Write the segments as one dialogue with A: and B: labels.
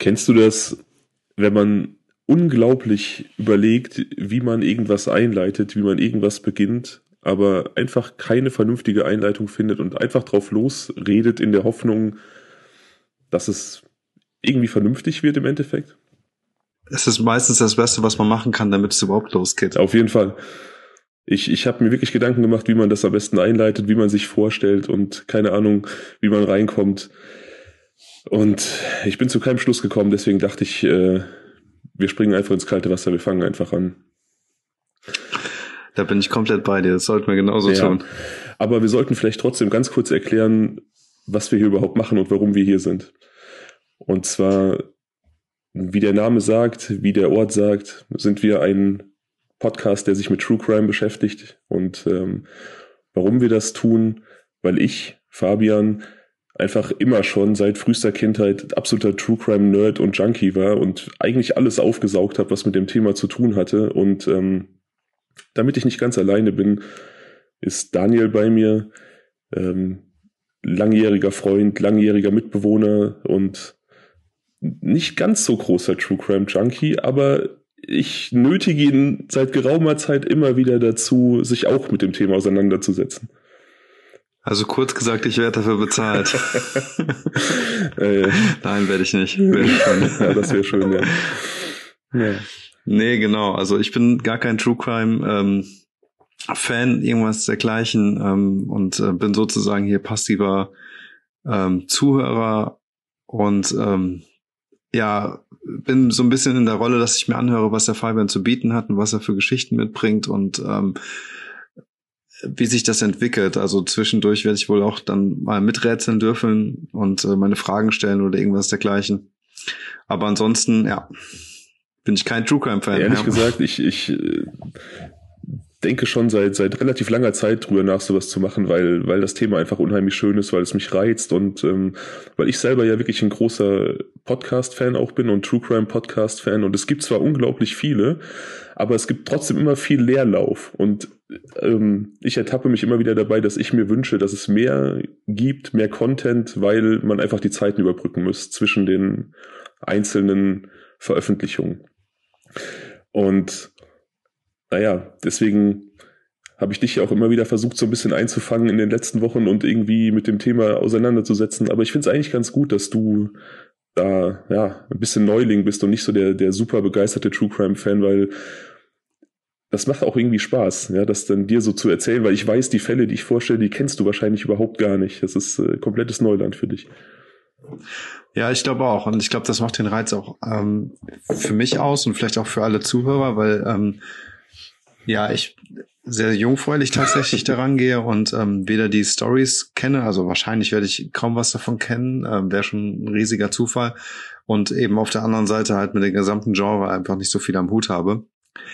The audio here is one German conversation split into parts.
A: Kennst du das, wenn man unglaublich überlegt, wie man irgendwas einleitet, wie man irgendwas beginnt, aber einfach keine vernünftige Einleitung findet und einfach drauf losredet in der Hoffnung, dass es irgendwie vernünftig wird im Endeffekt?
B: Es ist meistens das Beste, was man machen kann, damit es überhaupt losgeht.
A: Auf jeden Fall. Ich, ich habe mir wirklich Gedanken gemacht, wie man das am besten einleitet, wie man sich vorstellt und keine Ahnung, wie man reinkommt. Und ich bin zu keinem Schluss gekommen, deswegen dachte ich, äh, wir springen einfach ins kalte Wasser, wir fangen einfach an.
B: Da bin ich komplett bei dir, das sollten wir genauso ja, tun.
A: Aber wir sollten vielleicht trotzdem ganz kurz erklären, was wir hier überhaupt machen und warum wir hier sind. Und zwar, wie der Name sagt, wie der Ort sagt, sind wir ein Podcast, der sich mit True Crime beschäftigt. Und ähm, warum wir das tun, weil ich, Fabian, einfach immer schon seit frühester Kindheit absoluter True Crime Nerd und Junkie war und eigentlich alles aufgesaugt habe, was mit dem Thema zu tun hatte. Und ähm, damit ich nicht ganz alleine bin, ist Daniel bei mir, ähm, langjähriger Freund, langjähriger Mitbewohner und nicht ganz so großer True Crime Junkie, aber ich nötige ihn seit geraumer Zeit immer wieder dazu, sich auch mit dem Thema auseinanderzusetzen.
B: Also kurz gesagt, ich werde dafür bezahlt. äh, Nein, werde ich nicht. Werd ich
A: ja, das wäre schön, ja.
B: ja. Nee, genau. Also ich bin gar kein True Crime ähm, Fan, irgendwas dergleichen ähm, und äh, bin sozusagen hier passiver ähm, Zuhörer und ähm, ja, bin so ein bisschen in der Rolle, dass ich mir anhöre, was der Fabian zu bieten hat und was er für Geschichten mitbringt und ähm, wie sich das entwickelt. Also zwischendurch werde ich wohl auch dann mal miträtseln dürfen und äh, meine Fragen stellen oder irgendwas dergleichen. Aber ansonsten, ja, bin ich kein True Crime Fan.
A: Ehrlich ja. gesagt, ich, ich äh, denke schon seit, seit relativ langer Zeit drüber nach, sowas zu machen, weil, weil das Thema einfach unheimlich schön ist, weil es mich reizt und ähm, weil ich selber ja wirklich ein großer Podcast-Fan auch bin und True Crime Podcast-Fan und es gibt zwar unglaublich viele, aber es gibt trotzdem immer viel Leerlauf und ähm, ich ertappe mich immer wieder dabei, dass ich mir wünsche, dass es mehr gibt, mehr Content, weil man einfach die Zeiten überbrücken muss zwischen den einzelnen Veröffentlichungen. Und naja, deswegen habe ich dich ja auch immer wieder versucht, so ein bisschen einzufangen in den letzten Wochen und irgendwie mit dem Thema auseinanderzusetzen. Aber ich finde es eigentlich ganz gut, dass du da ja ein bisschen Neuling bist und nicht so der, der super begeisterte True Crime-Fan, weil das macht auch irgendwie Spaß, ja, das dann dir so zu erzählen, weil ich weiß, die Fälle, die ich vorstelle, die kennst du wahrscheinlich überhaupt gar nicht. Das ist äh, komplettes Neuland für dich.
B: Ja, ich glaube auch. Und ich glaube, das macht den Reiz auch ähm, für mich aus und vielleicht auch für alle Zuhörer, weil ähm, ja, ich sehr jungfräulich tatsächlich daran gehe und ähm, weder die Stories kenne, also wahrscheinlich werde ich kaum was davon kennen, ähm, wäre schon ein riesiger Zufall und eben auf der anderen Seite halt mit dem gesamten Genre einfach nicht so viel am Hut habe.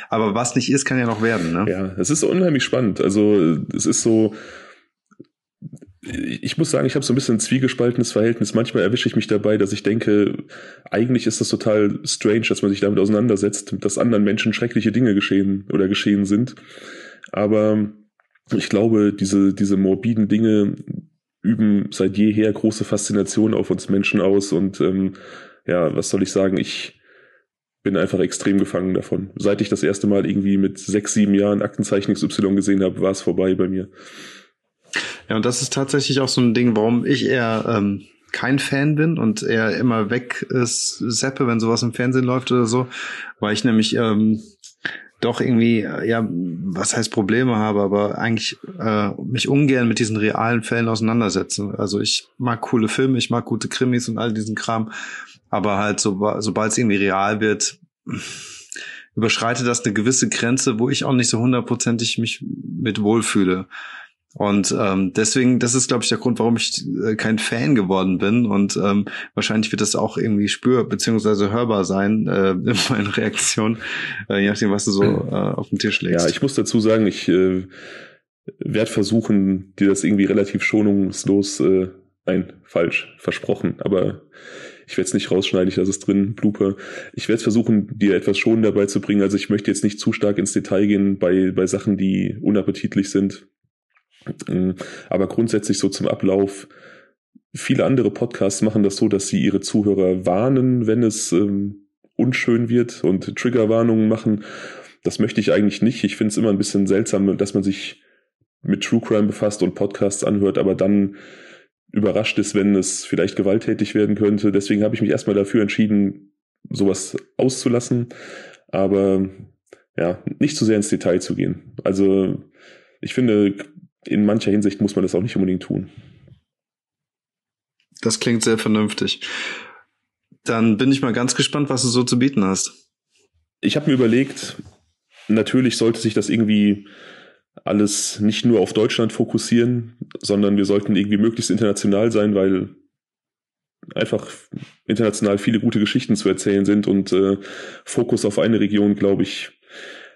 B: Aber was nicht ist, kann ja noch werden, ne?
A: Ja, es ist unheimlich spannend. Also es ist so, ich muss sagen, ich habe so ein bisschen ein zwiegespaltenes Verhältnis. Manchmal erwische ich mich dabei, dass ich denke, eigentlich ist das total strange, dass man sich damit auseinandersetzt, dass anderen Menschen schreckliche Dinge geschehen oder geschehen sind. Aber ich glaube, diese, diese morbiden Dinge üben seit jeher große Faszination auf uns Menschen aus. Und ähm, ja, was soll ich sagen? Ich bin einfach extrem gefangen davon. Seit ich das erste Mal irgendwie mit sechs, sieben Jahren Aktenzeichen XY gesehen habe, war es vorbei bei mir.
B: Ja, und das ist tatsächlich auch so ein Ding, warum ich eher ähm, kein Fan bin und eher immer weg ist, seppe, wenn sowas im Fernsehen läuft oder so, weil ich nämlich ähm, doch irgendwie, äh, ja, was heißt Probleme habe, aber eigentlich äh, mich ungern mit diesen realen Fällen auseinandersetze. Also ich mag coole Filme, ich mag gute Krimis und all diesen Kram, aber halt so, sobald es irgendwie real wird, überschreitet das eine gewisse Grenze, wo ich auch nicht so hundertprozentig mich mit wohlfühle. Und ähm, deswegen, das ist, glaube ich, der Grund, warum ich äh, kein Fan geworden bin. Und ähm, wahrscheinlich wird das auch irgendwie spür- bzw. hörbar sein äh, in meinen Reaktionen, äh, je nachdem, was du so äh, auf den Tisch legst.
A: Ja, ich muss dazu sagen, ich äh, werde versuchen, dir das irgendwie relativ schonungslos, äh, nein, falsch, versprochen, aber ich werde es nicht rausschneiden, ich lasse es drin, Blooper. Ich werde versuchen, dir etwas schonender beizubringen. Also ich möchte jetzt nicht zu stark ins Detail gehen bei, bei Sachen, die unappetitlich sind. Ähm, aber grundsätzlich so zum Ablauf. viele andere Podcasts machen das so, dass sie ihre Zuhörer warnen, wenn es ähm, unschön wird und Triggerwarnungen machen. Das möchte ich eigentlich nicht. Ich finde es immer ein bisschen seltsam, dass man sich mit True Crime befasst und Podcasts anhört, aber dann überrascht ist, wenn es vielleicht gewalttätig werden könnte. Deswegen habe ich mich erstmal dafür entschieden, sowas auszulassen, aber ja, nicht zu sehr ins Detail zu gehen. Also ich finde, in mancher Hinsicht muss man das auch nicht unbedingt tun.
B: Das klingt sehr vernünftig. Dann bin ich mal ganz gespannt, was du so zu bieten hast.
A: Ich habe mir überlegt, natürlich sollte sich das irgendwie alles nicht nur auf Deutschland fokussieren, sondern wir sollten irgendwie möglichst international sein, weil einfach international viele gute Geschichten zu erzählen sind und äh, Fokus auf eine Region, glaube ich,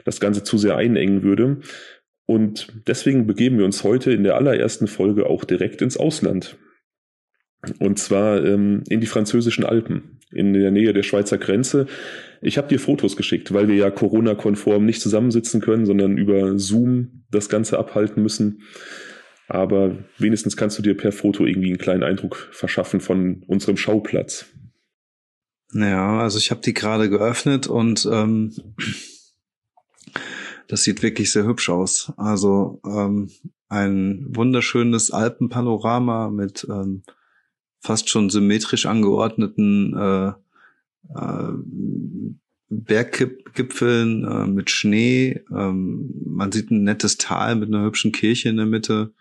A: das Ganze zu sehr einengen würde. Und deswegen begeben wir uns heute in der allerersten Folge auch direkt ins Ausland. Und zwar ähm, in die französischen Alpen, in der Nähe der Schweizer Grenze. Ich habe dir Fotos geschickt, weil wir ja Corona-konform nicht zusammensitzen können, sondern über Zoom das Ganze abhalten müssen. Aber wenigstens kannst du dir per Foto irgendwie einen kleinen Eindruck verschaffen von unserem Schauplatz.
B: Ja, also ich habe die gerade geöffnet und ähm, das sieht wirklich sehr hübsch aus. Also ähm, ein wunderschönes Alpenpanorama mit ähm, fast schon symmetrisch angeordneten äh, äh, Berggipfeln äh, mit Schnee. Ähm, man sieht ein nettes Tal mit einer hübschen Kirche in der Mitte.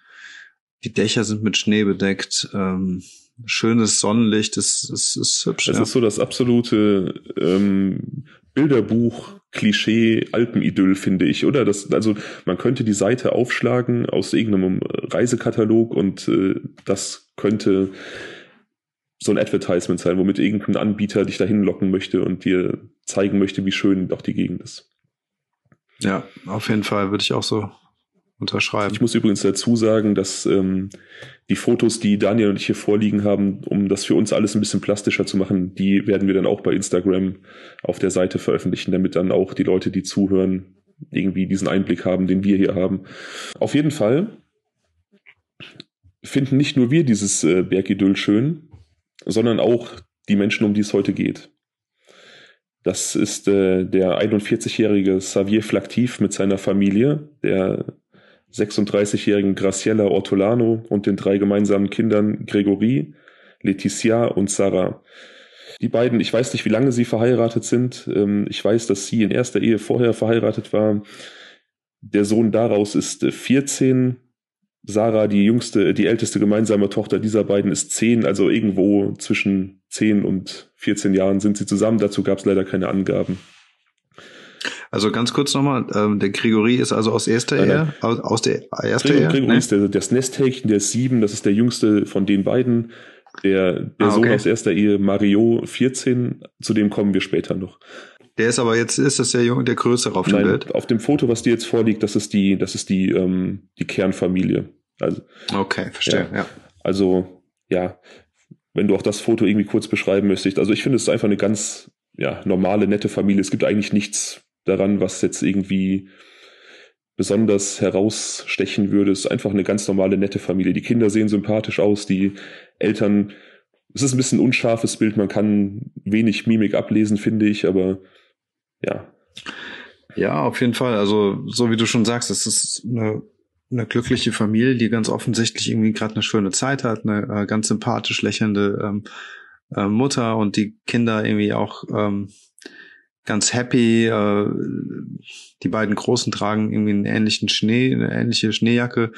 B: Die Dächer sind mit Schnee bedeckt. Ähm, schönes Sonnenlicht, es, es ist hübsch.
A: Es ja. ist so das absolute ähm, Bilderbuch Klischee Alpenidyll finde ich, oder? Das, also man könnte die Seite aufschlagen aus irgendeinem Reisekatalog und äh, das könnte so ein Advertisement sein, womit irgendein Anbieter dich dahin locken möchte und dir zeigen möchte, wie schön doch die Gegend ist.
B: Ja, auf jeden Fall würde ich auch so unterschreiben.
A: Ich muss übrigens dazu sagen, dass ähm, die Fotos, die Daniel und ich hier vorliegen haben, um das für uns alles ein bisschen plastischer zu machen, die werden wir dann auch bei Instagram auf der Seite veröffentlichen, damit dann auch die Leute, die zuhören, irgendwie diesen Einblick haben, den wir hier haben. Auf jeden Fall finden nicht nur wir dieses äh, Bergidyll schön, sondern auch die Menschen, um die es heute geht. Das ist äh, der 41-jährige Xavier Flaktiv mit seiner Familie, der 36-jährigen Graciela Ortolano und den drei gemeinsamen Kindern Gregory, Leticia und Sarah. Die beiden, ich weiß nicht, wie lange sie verheiratet sind. Ähm, ich weiß, dass sie in erster Ehe vorher verheiratet war. Der Sohn daraus ist 14. Sarah, die jüngste, die älteste gemeinsame Tochter dieser beiden, ist 10. Also irgendwo zwischen 10 und 14 Jahren sind sie zusammen. Dazu gab es leider keine Angaben.
B: Also ganz kurz nochmal, ähm, der Gregory ist also aus erster nein, Ehe? Aus, aus der ersten Ehe?
A: Gregory nee? ist der, das Nesthäkchen, der ist sieben, das ist der jüngste von den beiden. Der, der ah, okay. Sohn aus erster Ehe, Mario, 14, zu dem kommen wir später noch.
B: Der ist aber jetzt, ist das der Junge, der größere auf dem Bild?
A: Auf dem Foto, was dir jetzt vorliegt, das ist die, das ist die, ähm, die Kernfamilie. Also,
B: okay, verstehe, ja. ja.
A: Also, ja, wenn du auch das Foto irgendwie kurz beschreiben möchtest. Also ich finde, es ist einfach eine ganz ja, normale, nette Familie. Es gibt eigentlich nichts daran, was jetzt irgendwie besonders herausstechen würde. Es ist einfach eine ganz normale, nette Familie. Die Kinder sehen sympathisch aus, die Eltern, es ist ein bisschen ein unscharfes Bild, man kann wenig Mimik ablesen, finde ich, aber ja.
B: Ja, auf jeden Fall. Also, so wie du schon sagst, es ist eine, eine glückliche Familie, die ganz offensichtlich irgendwie gerade eine schöne Zeit hat, eine äh, ganz sympathisch lächelnde ähm, äh, Mutter und die Kinder irgendwie auch ähm, ganz happy. Äh, die beiden Großen tragen irgendwie einen ähnlichen Schnee, eine ähnliche Schneejacke.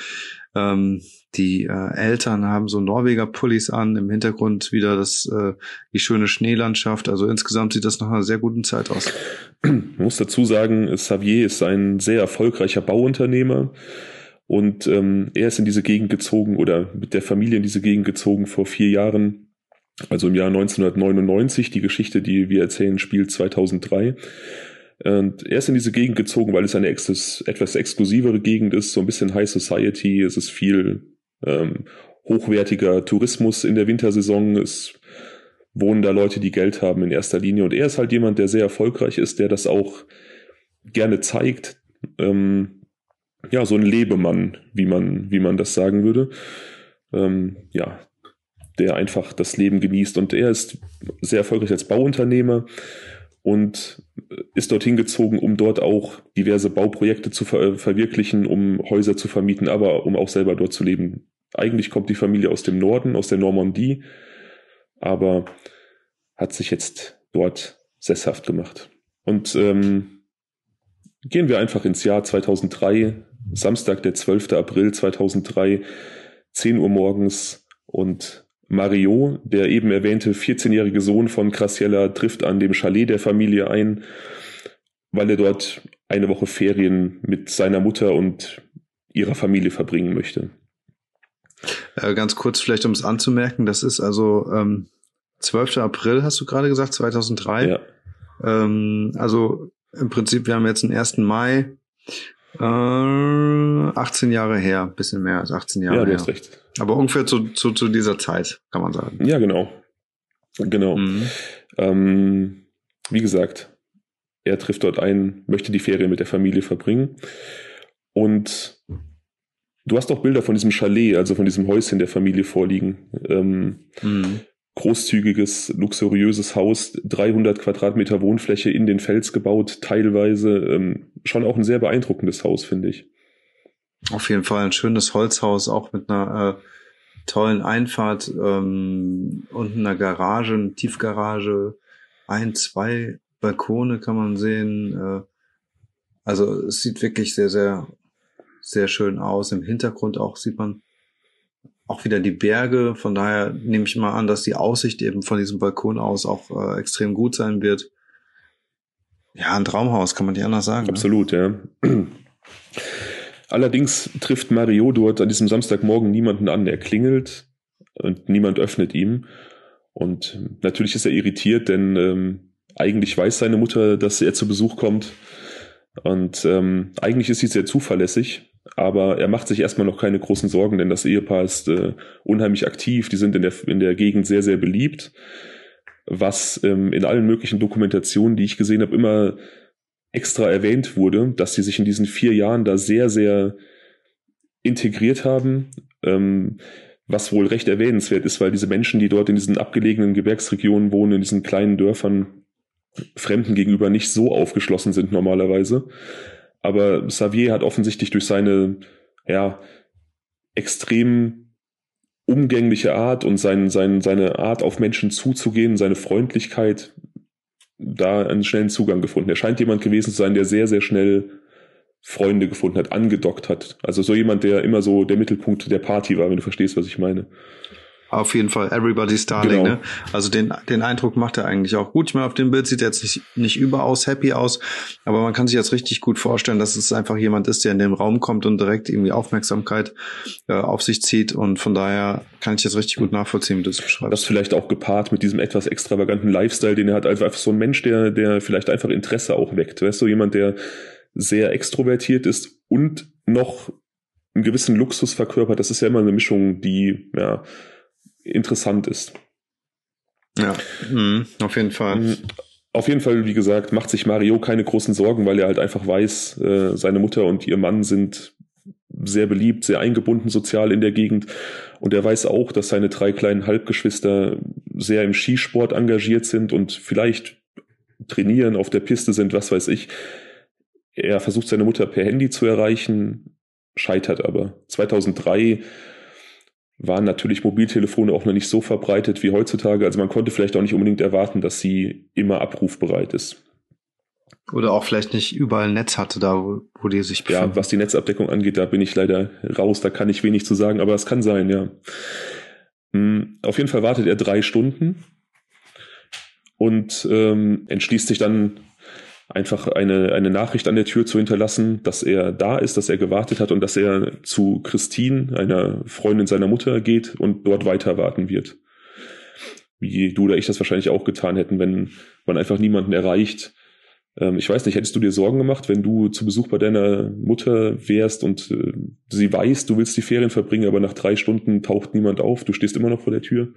B: Ähm, die äh, Eltern haben so Norweger-Pullis an, im Hintergrund wieder das, äh, die schöne Schneelandschaft. Also insgesamt sieht das nach einer sehr guten Zeit aus.
A: Man muss dazu sagen, Xavier ist ein sehr erfolgreicher Bauunternehmer. Und ähm, er ist in diese Gegend gezogen oder mit der Familie in diese Gegend gezogen vor vier Jahren also im Jahr 1999. Die Geschichte, die wir erzählen, spielt 2003. Und er ist in diese Gegend gezogen, weil es eine ex etwas exklusivere Gegend ist, so ein bisschen High Society. Es ist viel ähm, hochwertiger Tourismus in der Wintersaison. Es wohnen da Leute, die Geld haben in erster Linie. Und er ist halt jemand, der sehr erfolgreich ist, der das auch gerne zeigt. Ähm, ja, so ein Lebemann, wie man, wie man das sagen würde. Ähm, ja, der einfach das Leben genießt. Und er ist sehr erfolgreich als Bauunternehmer und ist dorthin gezogen, um dort auch diverse Bauprojekte zu ver verwirklichen, um Häuser zu vermieten, aber um auch selber dort zu leben. Eigentlich kommt die Familie aus dem Norden, aus der Normandie, aber hat sich jetzt dort sesshaft gemacht. Und ähm, gehen wir einfach ins Jahr 2003, Samstag, der 12. April 2003, 10 Uhr morgens und Mario, der eben erwähnte 14-jährige Sohn von Graciella, trifft an dem Chalet der Familie ein, weil er dort eine Woche Ferien mit seiner Mutter und ihrer Familie verbringen möchte.
B: Äh, ganz kurz vielleicht, um es anzumerken, das ist also ähm, 12. April, hast du gerade gesagt, 2003. Ja. Ähm, also im Prinzip, wir haben jetzt den 1. Mai, äh, 18 Jahre her, bisschen mehr als 18 Jahre her. Ja, du
A: hast recht.
B: Aber ungefähr zu, zu, zu dieser Zeit, kann man sagen.
A: Ja, genau. Genau. Mhm. Ähm, wie gesagt, er trifft dort ein, möchte die Ferien mit der Familie verbringen. Und du hast auch Bilder von diesem Chalet, also von diesem Häuschen der Familie vorliegen. Ähm, mhm. Großzügiges, luxuriöses Haus, 300 Quadratmeter Wohnfläche in den Fels gebaut, teilweise. Ähm, schon auch ein sehr beeindruckendes Haus, finde ich.
B: Auf jeden Fall ein schönes Holzhaus, auch mit einer äh, tollen Einfahrt ähm, und einer Garage, eine Tiefgarage, ein, zwei Balkone kann man sehen. Äh, also es sieht wirklich sehr, sehr, sehr schön aus. Im Hintergrund auch sieht man auch wieder die Berge. Von daher nehme ich mal an, dass die Aussicht eben von diesem Balkon aus auch äh, extrem gut sein wird. Ja, ein Traumhaus, kann man nicht anders sagen.
A: Ne? Absolut, ne? ja. Allerdings trifft Mario dort an diesem Samstagmorgen niemanden an. Er klingelt und niemand öffnet ihm. Und natürlich ist er irritiert, denn ähm, eigentlich weiß seine Mutter, dass er zu Besuch kommt. Und ähm, eigentlich ist sie sehr zuverlässig, aber er macht sich erstmal noch keine großen Sorgen, denn das Ehepaar ist äh, unheimlich aktiv. Die sind in der, in der Gegend sehr, sehr beliebt, was ähm, in allen möglichen Dokumentationen, die ich gesehen habe, immer extra erwähnt wurde, dass sie sich in diesen vier Jahren da sehr, sehr integriert haben, ähm, was wohl recht erwähnenswert ist, weil diese Menschen, die dort in diesen abgelegenen Gebirgsregionen wohnen, in diesen kleinen Dörfern, Fremden gegenüber nicht so aufgeschlossen sind normalerweise. Aber Xavier hat offensichtlich durch seine, ja, extrem umgängliche Art und sein, sein, seine Art auf Menschen zuzugehen, seine Freundlichkeit, da einen schnellen Zugang gefunden. Er scheint jemand gewesen zu sein, der sehr, sehr schnell Freunde gefunden hat, angedockt hat. Also so jemand, der immer so der Mittelpunkt der Party war, wenn du verstehst, was ich meine.
B: Auf jeden Fall, everybody's darling. Genau. Ne? Also den, den Eindruck macht er eigentlich auch gut. Ich meine, auf dem Bild sieht er jetzt nicht, nicht überaus happy aus, aber man kann sich jetzt richtig gut vorstellen, dass es einfach jemand ist, der in den Raum kommt und direkt irgendwie Aufmerksamkeit äh, auf sich zieht. Und von daher kann ich das richtig gut nachvollziehen, wie du es beschreibst.
A: Das vielleicht auch gepaart mit diesem etwas extravaganten Lifestyle, den er hat. Also einfach so ein Mensch, der, der vielleicht einfach Interesse auch weckt. Weißt du, jemand, der sehr extrovertiert ist und noch einen gewissen Luxus verkörpert. Das ist ja immer eine Mischung, die, ja, interessant ist.
B: Ja, mhm, auf jeden Fall. Mhm.
A: Auf jeden Fall, wie gesagt, macht sich Mario keine großen Sorgen, weil er halt einfach weiß, äh, seine Mutter und ihr Mann sind sehr beliebt, sehr eingebunden sozial in der Gegend. Und er weiß auch, dass seine drei kleinen Halbgeschwister sehr im Skisport engagiert sind und vielleicht trainieren, auf der Piste sind, was weiß ich. Er versucht seine Mutter per Handy zu erreichen, scheitert aber. 2003 waren natürlich Mobiltelefone auch noch nicht so verbreitet wie heutzutage. Also man konnte vielleicht auch nicht unbedingt erwarten, dass sie immer abrufbereit ist.
B: Oder auch vielleicht nicht überall Netz hatte, da wo, wo die sich
A: befinden. Ja, was die Netzabdeckung angeht, da bin ich leider raus, da kann ich wenig zu sagen, aber es kann sein, ja. Hm, auf jeden Fall wartet er drei Stunden und ähm, entschließt sich dann einfach eine, eine Nachricht an der Tür zu hinterlassen, dass er da ist, dass er gewartet hat und dass er zu Christine, einer Freundin seiner Mutter, geht und dort weiter warten wird. Wie du oder ich das wahrscheinlich auch getan hätten, wenn man einfach niemanden erreicht. Ähm, ich weiß nicht, hättest du dir Sorgen gemacht, wenn du zu Besuch bei deiner Mutter wärst und äh, sie weiß, du willst die Ferien verbringen, aber nach drei Stunden taucht niemand auf, du stehst immer noch vor der Tür?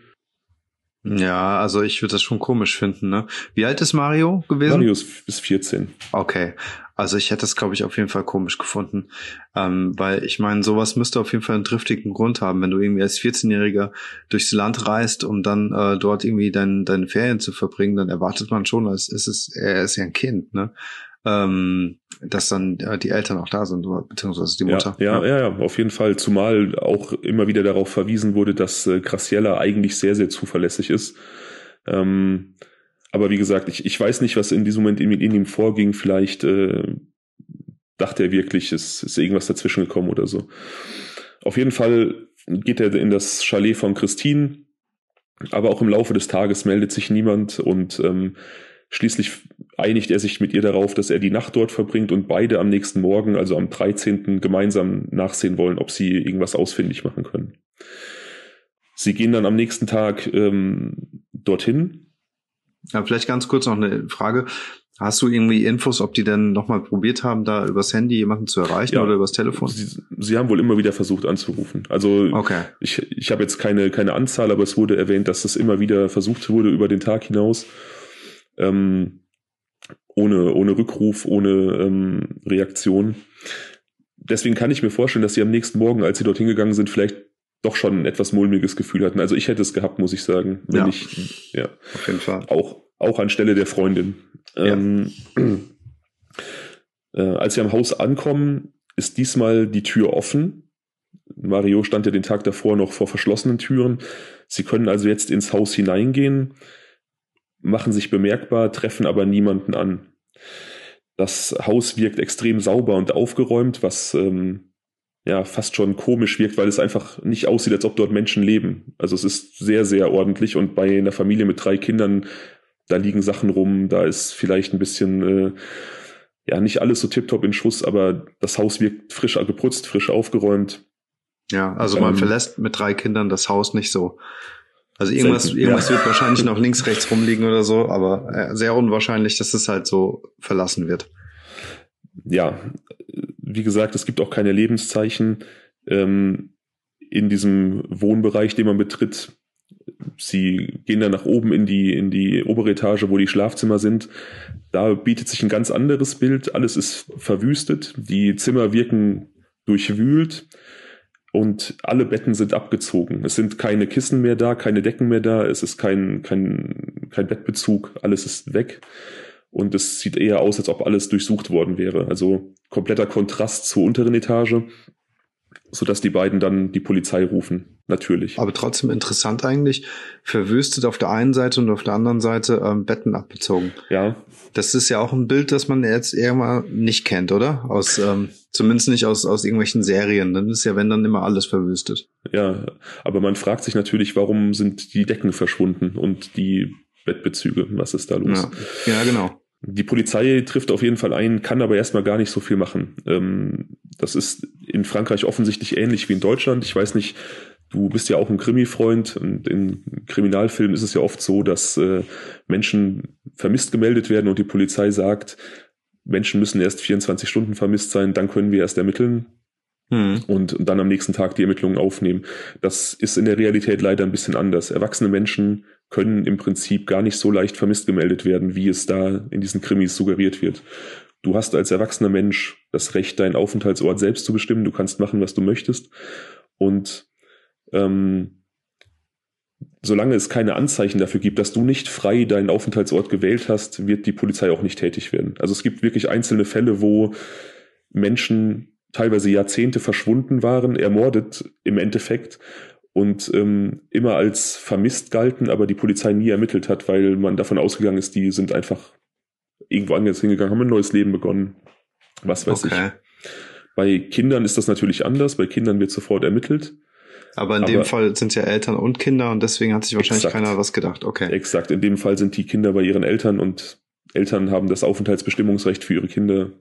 B: Ja, also ich würde das schon komisch finden, ne? Wie alt ist Mario gewesen?
A: Mario ist bis 14.
B: Okay. Also ich hätte es, glaube ich, auf jeden Fall komisch gefunden. Ähm, weil ich meine, sowas müsste auf jeden Fall einen triftigen Grund haben, wenn du irgendwie als 14-Jähriger durchs Land reist, um dann äh, dort irgendwie dein, deine Ferien zu verbringen, dann erwartet man schon, als ist es, er ist ja ein Kind, ne? Ähm, dass dann äh, die Eltern auch da sind, beziehungsweise die Mutter.
A: Ja, ja, ja, ja, auf jeden Fall. Zumal auch immer wieder darauf verwiesen wurde, dass äh, Graciella eigentlich sehr, sehr zuverlässig ist. Ähm, aber wie gesagt, ich, ich weiß nicht, was in diesem Moment in, in ihm vorging. Vielleicht äh, dachte er wirklich, es ist irgendwas dazwischen gekommen oder so. Auf jeden Fall geht er in das Chalet von Christine, aber auch im Laufe des Tages meldet sich niemand und ähm, Schließlich einigt er sich mit ihr darauf, dass er die Nacht dort verbringt und beide am nächsten Morgen, also am 13. gemeinsam nachsehen wollen, ob sie irgendwas ausfindig machen können. Sie gehen dann am nächsten Tag ähm, dorthin.
B: Ja, vielleicht ganz kurz noch eine Frage. Hast du irgendwie Infos, ob die denn nochmal probiert haben, da übers Handy jemanden zu erreichen ja, oder übers Telefon?
A: Sie, sie, haben wohl immer wieder versucht anzurufen. Also okay. ich, ich habe jetzt keine, keine Anzahl, aber es wurde erwähnt, dass es immer wieder versucht wurde über den Tag hinaus ähm, ohne, ohne Rückruf, ohne ähm, Reaktion. Deswegen kann ich mir vorstellen, dass sie am nächsten Morgen, als sie dorthin gegangen sind, vielleicht doch schon ein etwas mulmiges Gefühl hatten. Also ich hätte es gehabt, muss ich sagen. Wenn ja, ich, ja. Auf jeden Fall. Auch, auch anstelle der Freundin. Ja. Ähm, äh, als sie am Haus ankommen, ist diesmal die Tür offen. Mario stand ja den Tag davor noch vor verschlossenen Türen. Sie können also jetzt ins Haus hineingehen machen sich bemerkbar, treffen aber niemanden an. Das Haus wirkt extrem sauber und aufgeräumt, was ähm, ja fast schon komisch wirkt, weil es einfach nicht aussieht, als ob dort Menschen leben. Also es ist sehr, sehr ordentlich und bei einer Familie mit drei Kindern, da liegen Sachen rum, da ist vielleicht ein bisschen, äh, ja, nicht alles so tiptop in Schuss, aber das Haus wirkt frisch geputzt, frisch aufgeräumt.
B: Ja, also man ähm, verlässt mit drei Kindern das Haus nicht so also irgendwas, Selten, irgendwas ja. wird wahrscheinlich noch links, rechts rumliegen oder so, aber äh, sehr unwahrscheinlich, dass es halt so verlassen wird.
A: Ja, wie gesagt, es gibt auch keine Lebenszeichen ähm, in diesem Wohnbereich, den man betritt. Sie gehen dann nach oben in die, in die obere Etage, wo die Schlafzimmer sind. Da bietet sich ein ganz anderes Bild. Alles ist verwüstet. Die Zimmer wirken durchwühlt und alle Betten sind abgezogen. Es sind keine Kissen mehr da, keine Decken mehr da, es ist kein, kein, kein Bettbezug, alles ist weg. Und es sieht eher aus, als ob alles durchsucht worden wäre. Also kompletter Kontrast zur unteren Etage, sodass die beiden dann die Polizei rufen, natürlich.
B: Aber trotzdem interessant eigentlich, verwüstet auf der einen Seite und auf der anderen Seite ähm, Betten abbezogen.
A: Ja.
B: Das ist ja auch ein Bild, das man jetzt eher mal nicht kennt, oder? Aus ähm Zumindest nicht aus, aus irgendwelchen Serien. Dann ist ja, wenn dann immer alles verwüstet.
A: Ja, aber man fragt sich natürlich, warum sind die Decken verschwunden und die Bettbezüge? Was ist da los?
B: Ja, ja genau.
A: Die Polizei trifft auf jeden Fall ein, kann aber erstmal gar nicht so viel machen. Ähm, das ist in Frankreich offensichtlich ähnlich wie in Deutschland. Ich weiß nicht, du bist ja auch ein Krimi-Freund und in Kriminalfilmen ist es ja oft so, dass äh, Menschen vermisst gemeldet werden und die Polizei sagt, Menschen müssen erst 24 Stunden vermisst sein, dann können wir erst ermitteln. Und dann am nächsten Tag die Ermittlungen aufnehmen. Das ist in der Realität leider ein bisschen anders. Erwachsene Menschen können im Prinzip gar nicht so leicht vermisst gemeldet werden, wie es da in diesen Krimis suggeriert wird. Du hast als erwachsener Mensch das Recht, deinen Aufenthaltsort selbst zu bestimmen. Du kannst machen, was du möchtest. Und ähm, solange es keine Anzeichen dafür gibt, dass du nicht frei deinen Aufenthaltsort gewählt hast, wird die Polizei auch nicht tätig werden. Also es gibt wirklich einzelne Fälle, wo Menschen teilweise Jahrzehnte verschwunden waren, ermordet im Endeffekt und ähm, immer als vermisst galten, aber die Polizei nie ermittelt hat, weil man davon ausgegangen ist, die sind einfach irgendwo anders hingegangen, haben ein neues Leben begonnen. Was weiß okay. ich. Bei Kindern ist das natürlich anders. Bei Kindern wird sofort ermittelt.
B: Aber in Aber dem Fall sind es ja Eltern und Kinder und deswegen hat sich wahrscheinlich exakt, keiner was gedacht. Okay.
A: Exakt. In dem Fall sind die Kinder bei ihren Eltern und Eltern haben das Aufenthaltsbestimmungsrecht für ihre Kinder.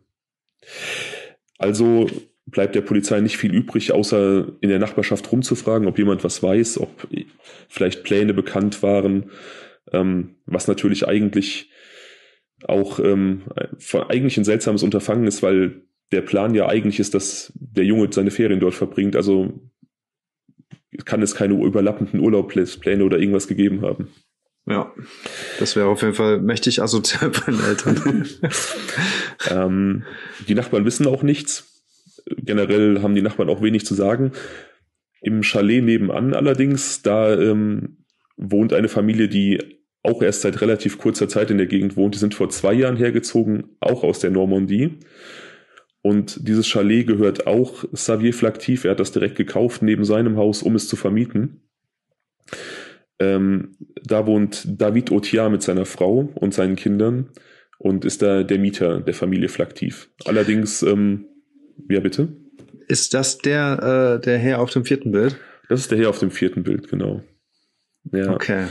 A: Also bleibt der Polizei nicht viel übrig, außer in der Nachbarschaft rumzufragen, ob jemand was weiß, ob vielleicht Pläne bekannt waren, ähm, was natürlich eigentlich auch ähm, eigentlich ein seltsames Unterfangen ist, weil der Plan ja eigentlich ist, dass der Junge seine Ferien dort verbringt. Also kann es keine überlappenden Urlaubspläne oder irgendwas gegeben haben.
B: Ja, das wäre auf jeden Fall mächtig asozial bei den Eltern.
A: ähm, die Nachbarn wissen auch nichts. Generell haben die Nachbarn auch wenig zu sagen. Im Chalet nebenan allerdings, da ähm, wohnt eine Familie, die auch erst seit relativ kurzer Zeit in der Gegend wohnt. Die sind vor zwei Jahren hergezogen, auch aus der Normandie. Und dieses Chalet gehört auch Xavier Flactif. Er hat das direkt gekauft neben seinem Haus, um es zu vermieten. Ähm, da wohnt David Otiar mit seiner Frau und seinen Kindern und ist da der Mieter der Familie Flaktiv. Allerdings, ähm, ja bitte?
B: Ist das der, äh, der Herr auf dem vierten Bild?
A: Das ist der Herr auf dem vierten Bild, genau.
B: Ja. Okay.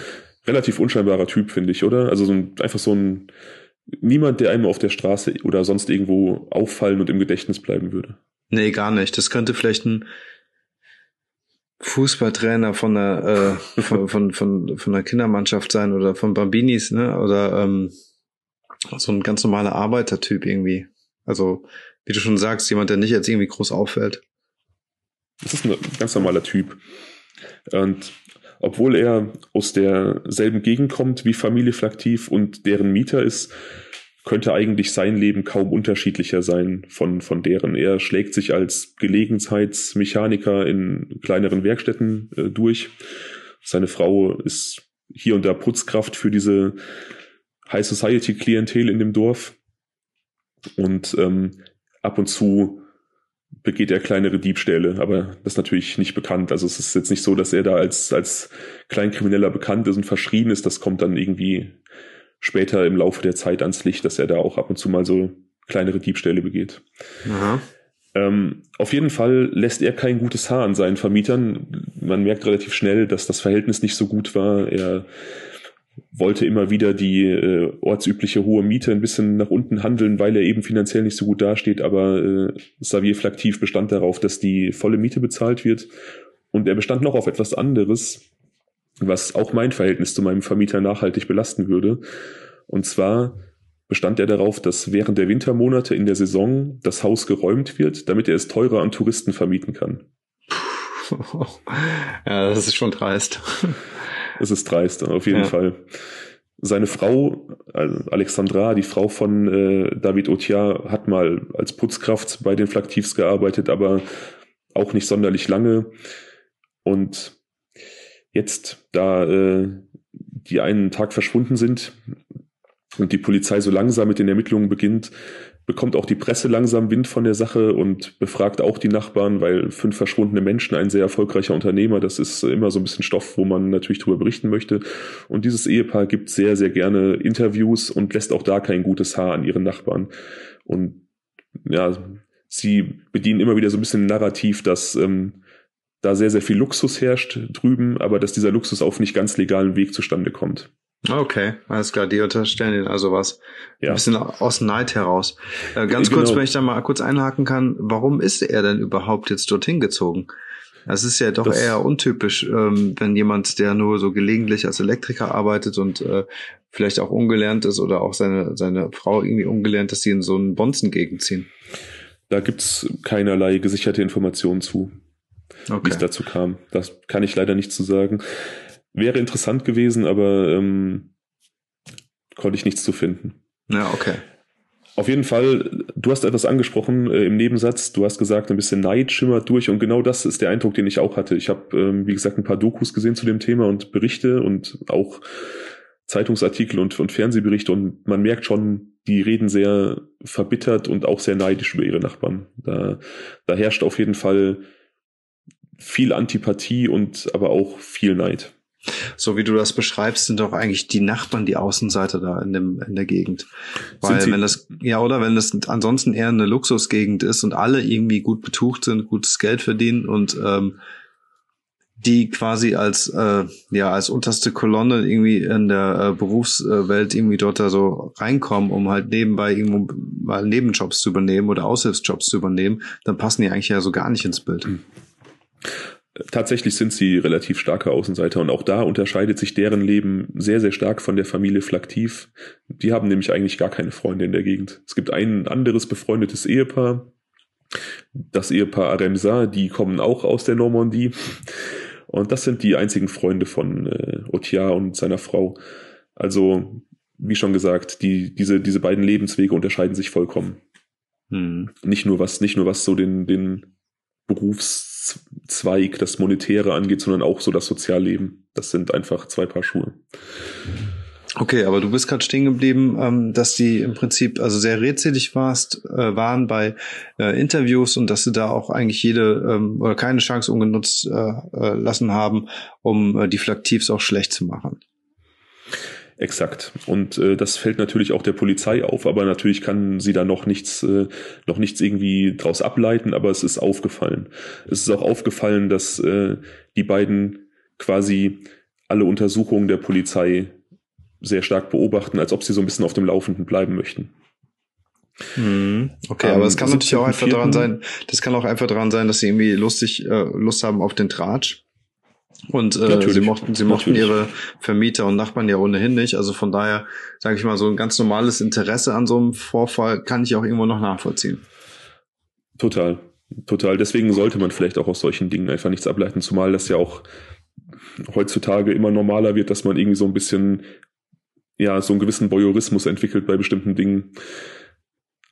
A: Relativ unscheinbarer Typ, finde ich, oder? Also so ein, einfach so ein niemand, der einem auf der Straße oder sonst irgendwo auffallen und im Gedächtnis bleiben würde.
B: Nee, gar nicht. Das könnte vielleicht ein Fußballtrainer von der äh, von, von, von, von der Kindermannschaft sein oder von Bambinis, ne? Oder ähm, so ein ganz normaler Arbeitertyp irgendwie. Also, wie du schon sagst, jemand, der nicht jetzt irgendwie groß auffällt.
A: Das ist ein ganz normaler Typ. Und obwohl er aus derselben Gegend kommt wie Familie Flaktiv und deren Mieter ist, könnte eigentlich sein Leben kaum unterschiedlicher sein von, von deren. Er schlägt sich als Gelegenheitsmechaniker in kleineren Werkstätten äh, durch. Seine Frau ist hier und da Putzkraft für diese High Society Klientel in dem Dorf. Und ähm, ab und zu begeht er kleinere Diebstähle, aber das ist natürlich nicht bekannt. Also es ist jetzt nicht so, dass er da als, als Kleinkrimineller bekannt ist und verschrien ist. Das kommt dann irgendwie später im Laufe der Zeit ans Licht, dass er da auch ab und zu mal so kleinere Diebstähle begeht. Ähm, auf jeden Fall lässt er kein gutes Haar an seinen Vermietern. Man merkt relativ schnell, dass das Verhältnis nicht so gut war. Er wollte immer wieder die äh, ortsübliche hohe Miete ein bisschen nach unten handeln, weil er eben finanziell nicht so gut dasteht. Aber äh, Xavier Flaktiv bestand darauf, dass die volle Miete bezahlt wird. Und er bestand noch auf etwas anderes, was auch mein Verhältnis zu meinem Vermieter nachhaltig belasten würde. Und zwar bestand er darauf, dass während der Wintermonate in der Saison das Haus geräumt wird, damit er es teurer an Touristen vermieten kann.
B: Ja, das ist schon dreist.
A: Es ist dreist, auf jeden ja. Fall. Seine Frau, Alexandra, die Frau von äh, David Otiar, hat mal als Putzkraft bei den Flaktivs gearbeitet, aber auch nicht sonderlich lange. Und jetzt, da äh, die einen Tag verschwunden sind und die Polizei so langsam mit den Ermittlungen beginnt, bekommt auch die Presse langsam Wind von der Sache und befragt auch die Nachbarn, weil fünf verschwundene Menschen, ein sehr erfolgreicher Unternehmer, das ist immer so ein bisschen Stoff, wo man natürlich darüber berichten möchte. Und dieses Ehepaar gibt sehr, sehr gerne Interviews und lässt auch da kein gutes Haar an ihren Nachbarn. Und ja, sie bedienen immer wieder so ein bisschen Narrativ, dass ähm, da sehr, sehr viel Luxus herrscht drüben, aber dass dieser Luxus auf nicht ganz legalen Weg zustande kommt.
B: Okay, alles klar, die unterstellen ihnen also was. Ja. Ein bisschen aus Neid heraus. Äh, ganz genau. kurz, wenn ich da mal kurz einhaken kann, warum ist er denn überhaupt jetzt dorthin gezogen? Das ist ja doch das eher untypisch, ähm, wenn jemand, der nur so gelegentlich als Elektriker arbeitet und äh, vielleicht auch ungelernt ist oder auch seine, seine Frau irgendwie ungelernt, dass sie in so einen Bonzen gegenziehen.
A: Da gibt's keinerlei gesicherte Informationen zu okay. wie es dazu kam. Das kann ich leider nicht zu sagen. Wäre interessant gewesen, aber ähm, konnte ich nichts zu finden.
B: Ja, okay.
A: Auf jeden Fall, du hast etwas angesprochen äh, im Nebensatz. Du hast gesagt, ein bisschen Neid schimmert durch und genau das ist der Eindruck, den ich auch hatte. Ich habe, ähm, wie gesagt, ein paar Dokus gesehen zu dem Thema und Berichte und auch Zeitungsartikel und, und Fernsehberichte und man merkt schon, die reden sehr verbittert und auch sehr neidisch über ihre Nachbarn. Da, da herrscht auf jeden Fall viel Antipathie und aber auch viel Neid.
B: So wie du das beschreibst, sind doch eigentlich die Nachbarn die Außenseiter da in dem in der Gegend. Weil wenn das ja oder wenn das ansonsten eher eine Luxusgegend ist und alle irgendwie gut betucht sind, gutes Geld verdienen und ähm, die quasi als äh, ja als unterste Kolonne irgendwie in der äh, Berufswelt irgendwie dort da so reinkommen, um halt nebenbei irgendwo mal Nebenjobs zu übernehmen oder Aushilfsjobs zu übernehmen, dann passen die eigentlich ja so gar nicht ins Bild. Mhm.
A: Tatsächlich sind sie relativ starke Außenseiter und auch da unterscheidet sich deren Leben sehr, sehr stark von der Familie Flaktiv. Die haben nämlich eigentlich gar keine Freunde in der Gegend. Es gibt ein anderes befreundetes Ehepaar, das Ehepaar Aremsa, die kommen auch aus der Normandie Und das sind die einzigen Freunde von äh, Otiar und seiner Frau. Also, wie schon gesagt, die, diese, diese beiden Lebenswege unterscheiden sich vollkommen. Hm. Nicht nur was, nicht nur was so den, den Berufszweig, das Monetäre angeht, sondern auch so das Sozialleben. Das sind einfach zwei Paar Schuhe.
B: Okay, aber du bist gerade stehen geblieben, ähm, dass die im Prinzip also sehr rätselig warst, äh, waren bei äh, Interviews und dass sie da auch eigentlich jede ähm, oder keine Chance ungenutzt äh, äh, lassen haben, um äh, die Flaktivs auch schlecht zu machen.
A: Exakt. Und äh, das fällt natürlich auch der Polizei auf, aber natürlich kann sie da noch nichts, äh, noch nichts irgendwie draus ableiten, aber es ist aufgefallen. Es ist auch aufgefallen, dass äh, die beiden quasi alle Untersuchungen der Polizei sehr stark beobachten, als ob sie so ein bisschen auf dem Laufenden bleiben möchten.
B: Hm, okay, aber es kann natürlich auch einfach daran sein, das kann auch einfach daran sein, dass sie irgendwie lustig, äh, Lust haben auf den Tratsch und äh, sie mochten, sie mochten ihre Vermieter und Nachbarn ja ohnehin nicht. Also von daher, sage ich mal, so ein ganz normales Interesse an so einem Vorfall kann ich auch irgendwo noch nachvollziehen.
A: Total, total. Deswegen sollte man vielleicht auch aus solchen Dingen einfach nichts ableiten, zumal das ja auch heutzutage immer normaler wird, dass man irgendwie so ein bisschen, ja, so einen gewissen Voyeurismus entwickelt bei bestimmten Dingen.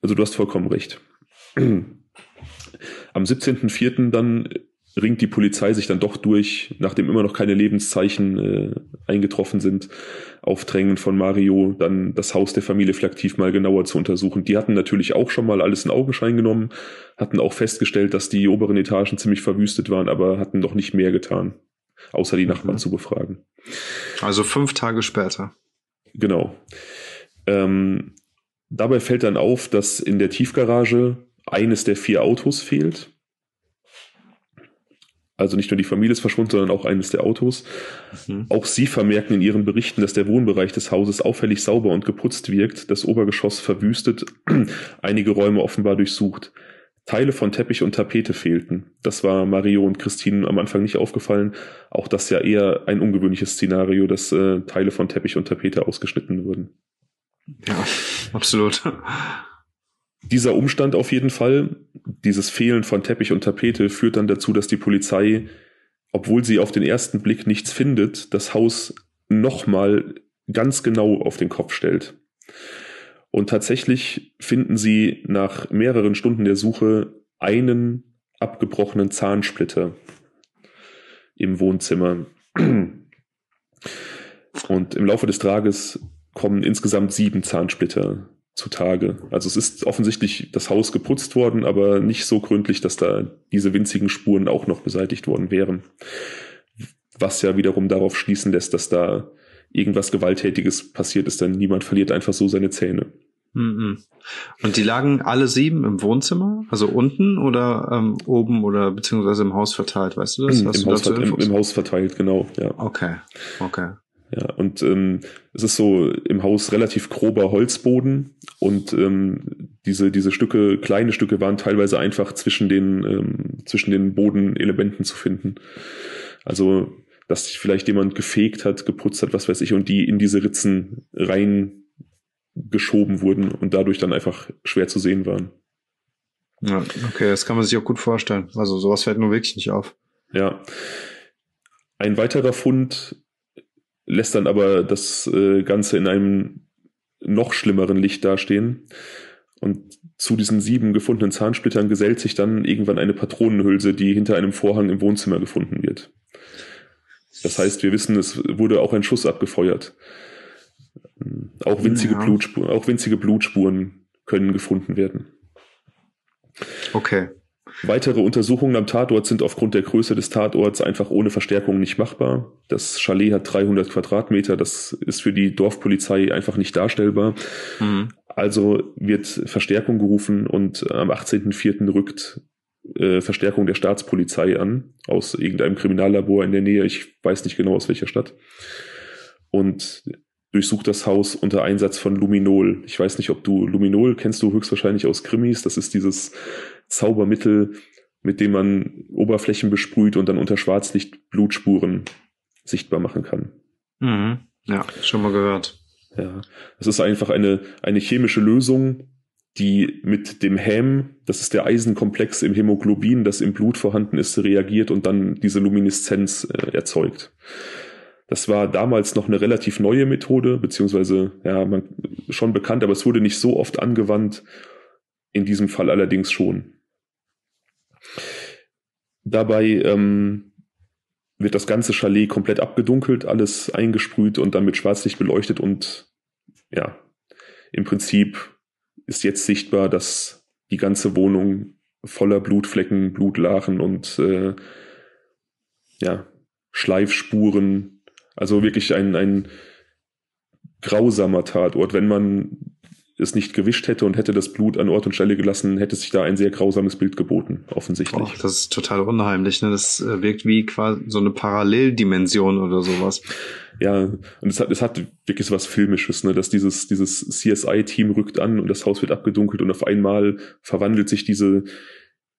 A: Also du hast vollkommen recht. Am 17.04. dann ringt die Polizei sich dann doch durch, nachdem immer noch keine Lebenszeichen äh, eingetroffen sind, auf Drängen von Mario, dann das Haus der Familie Flaktiv mal genauer zu untersuchen. Die hatten natürlich auch schon mal alles in Augenschein genommen, hatten auch festgestellt, dass die oberen Etagen ziemlich verwüstet waren, aber hatten noch nicht mehr getan, außer die Nachbarn mhm. zu befragen.
B: Also fünf Tage später.
A: Genau. Ähm, dabei fällt dann auf, dass in der Tiefgarage eines der vier Autos fehlt also nicht nur die Familie ist verschwunden, sondern auch eines der Autos. Mhm. Auch sie vermerken in ihren Berichten, dass der Wohnbereich des Hauses auffällig sauber und geputzt wirkt, das Obergeschoss verwüstet, einige Räume offenbar durchsucht. Teile von Teppich und Tapete fehlten. Das war Mario und Christine am Anfang nicht aufgefallen. Auch das ja eher ein ungewöhnliches Szenario, dass äh, Teile von Teppich und Tapete ausgeschnitten wurden.
B: Ja, absolut.
A: Dieser Umstand auf jeden Fall, dieses Fehlen von Teppich und Tapete, führt dann dazu, dass die Polizei, obwohl sie auf den ersten Blick nichts findet, das Haus nochmal ganz genau auf den Kopf stellt. Und tatsächlich finden sie nach mehreren Stunden der Suche einen abgebrochenen Zahnsplitter im Wohnzimmer. Und im Laufe des Tages kommen insgesamt sieben Zahnsplitter zutage. Also es ist offensichtlich das Haus geputzt worden, aber nicht so gründlich, dass da diese winzigen Spuren auch noch beseitigt worden wären. Was ja wiederum darauf schließen lässt, dass da irgendwas Gewalttätiges passiert ist, denn niemand verliert einfach so seine Zähne.
B: Und die lagen alle sieben im Wohnzimmer, also unten oder ähm, oben oder beziehungsweise im Haus verteilt, weißt du das?
A: Im, Haus, im, Im Haus verteilt, genau, ja.
B: Okay, okay.
A: Ja, und ähm, es ist so im Haus relativ grober Holzboden und ähm, diese, diese Stücke, kleine Stücke waren teilweise einfach zwischen den, ähm, zwischen den Bodenelementen zu finden. Also, dass sich vielleicht jemand gefegt hat, geputzt hat, was weiß ich, und die in diese Ritzen rein geschoben wurden und dadurch dann einfach schwer zu sehen waren.
B: Ja, okay, das kann man sich auch gut vorstellen. Also sowas fällt nur wirklich nicht auf.
A: Ja. Ein weiterer Fund lässt dann aber das äh, Ganze in einem noch schlimmeren Licht dastehen. Und zu diesen sieben gefundenen Zahnsplittern gesellt sich dann irgendwann eine Patronenhülse, die hinter einem Vorhang im Wohnzimmer gefunden wird. Das heißt, wir wissen, es wurde auch ein Schuss abgefeuert. Auch winzige, ja. Blutspuren, auch winzige Blutspuren können gefunden werden.
B: Okay.
A: Weitere Untersuchungen am Tatort sind aufgrund der Größe des Tatorts einfach ohne Verstärkung nicht machbar. Das Chalet hat 300 Quadratmeter, das ist für die Dorfpolizei einfach nicht darstellbar. Mhm. Also wird Verstärkung gerufen und am 18.04. rückt äh, Verstärkung der Staatspolizei an, aus irgendeinem Kriminallabor in der Nähe, ich weiß nicht genau aus welcher Stadt. Und durchsucht das Haus unter Einsatz von Luminol. Ich weiß nicht, ob du Luminol kennst du höchstwahrscheinlich aus Krimis. Das ist dieses Zaubermittel, mit dem man Oberflächen besprüht und dann unter Schwarzlicht Blutspuren sichtbar machen kann.
B: Mhm. Ja, schon mal gehört.
A: Ja, es ist einfach eine, eine chemische Lösung, die mit dem Häm, das ist der Eisenkomplex im Hämoglobin, das im Blut vorhanden ist, reagiert und dann diese Lumineszenz äh, erzeugt. Das war damals noch eine relativ neue Methode, beziehungsweise ja, man, schon bekannt, aber es wurde nicht so oft angewandt. In diesem Fall allerdings schon. Dabei ähm, wird das ganze Chalet komplett abgedunkelt, alles eingesprüht und dann mit Schwarzlicht beleuchtet und ja, im Prinzip ist jetzt sichtbar, dass die ganze Wohnung voller Blutflecken, Blutlachen und äh, ja, Schleifspuren also wirklich ein, ein grausamer Tatort. Wenn man es nicht gewischt hätte und hätte das Blut an Ort und Stelle gelassen, hätte sich da ein sehr grausames Bild geboten, offensichtlich.
B: Oh, das ist total unheimlich. Ne? Das äh, wirkt wie quasi so eine Paralleldimension oder sowas.
A: Ja, und es hat, es hat wirklich so was Filmisches, ne? dass dieses, dieses CSI-Team rückt an und das Haus wird abgedunkelt und auf einmal verwandelt sich diese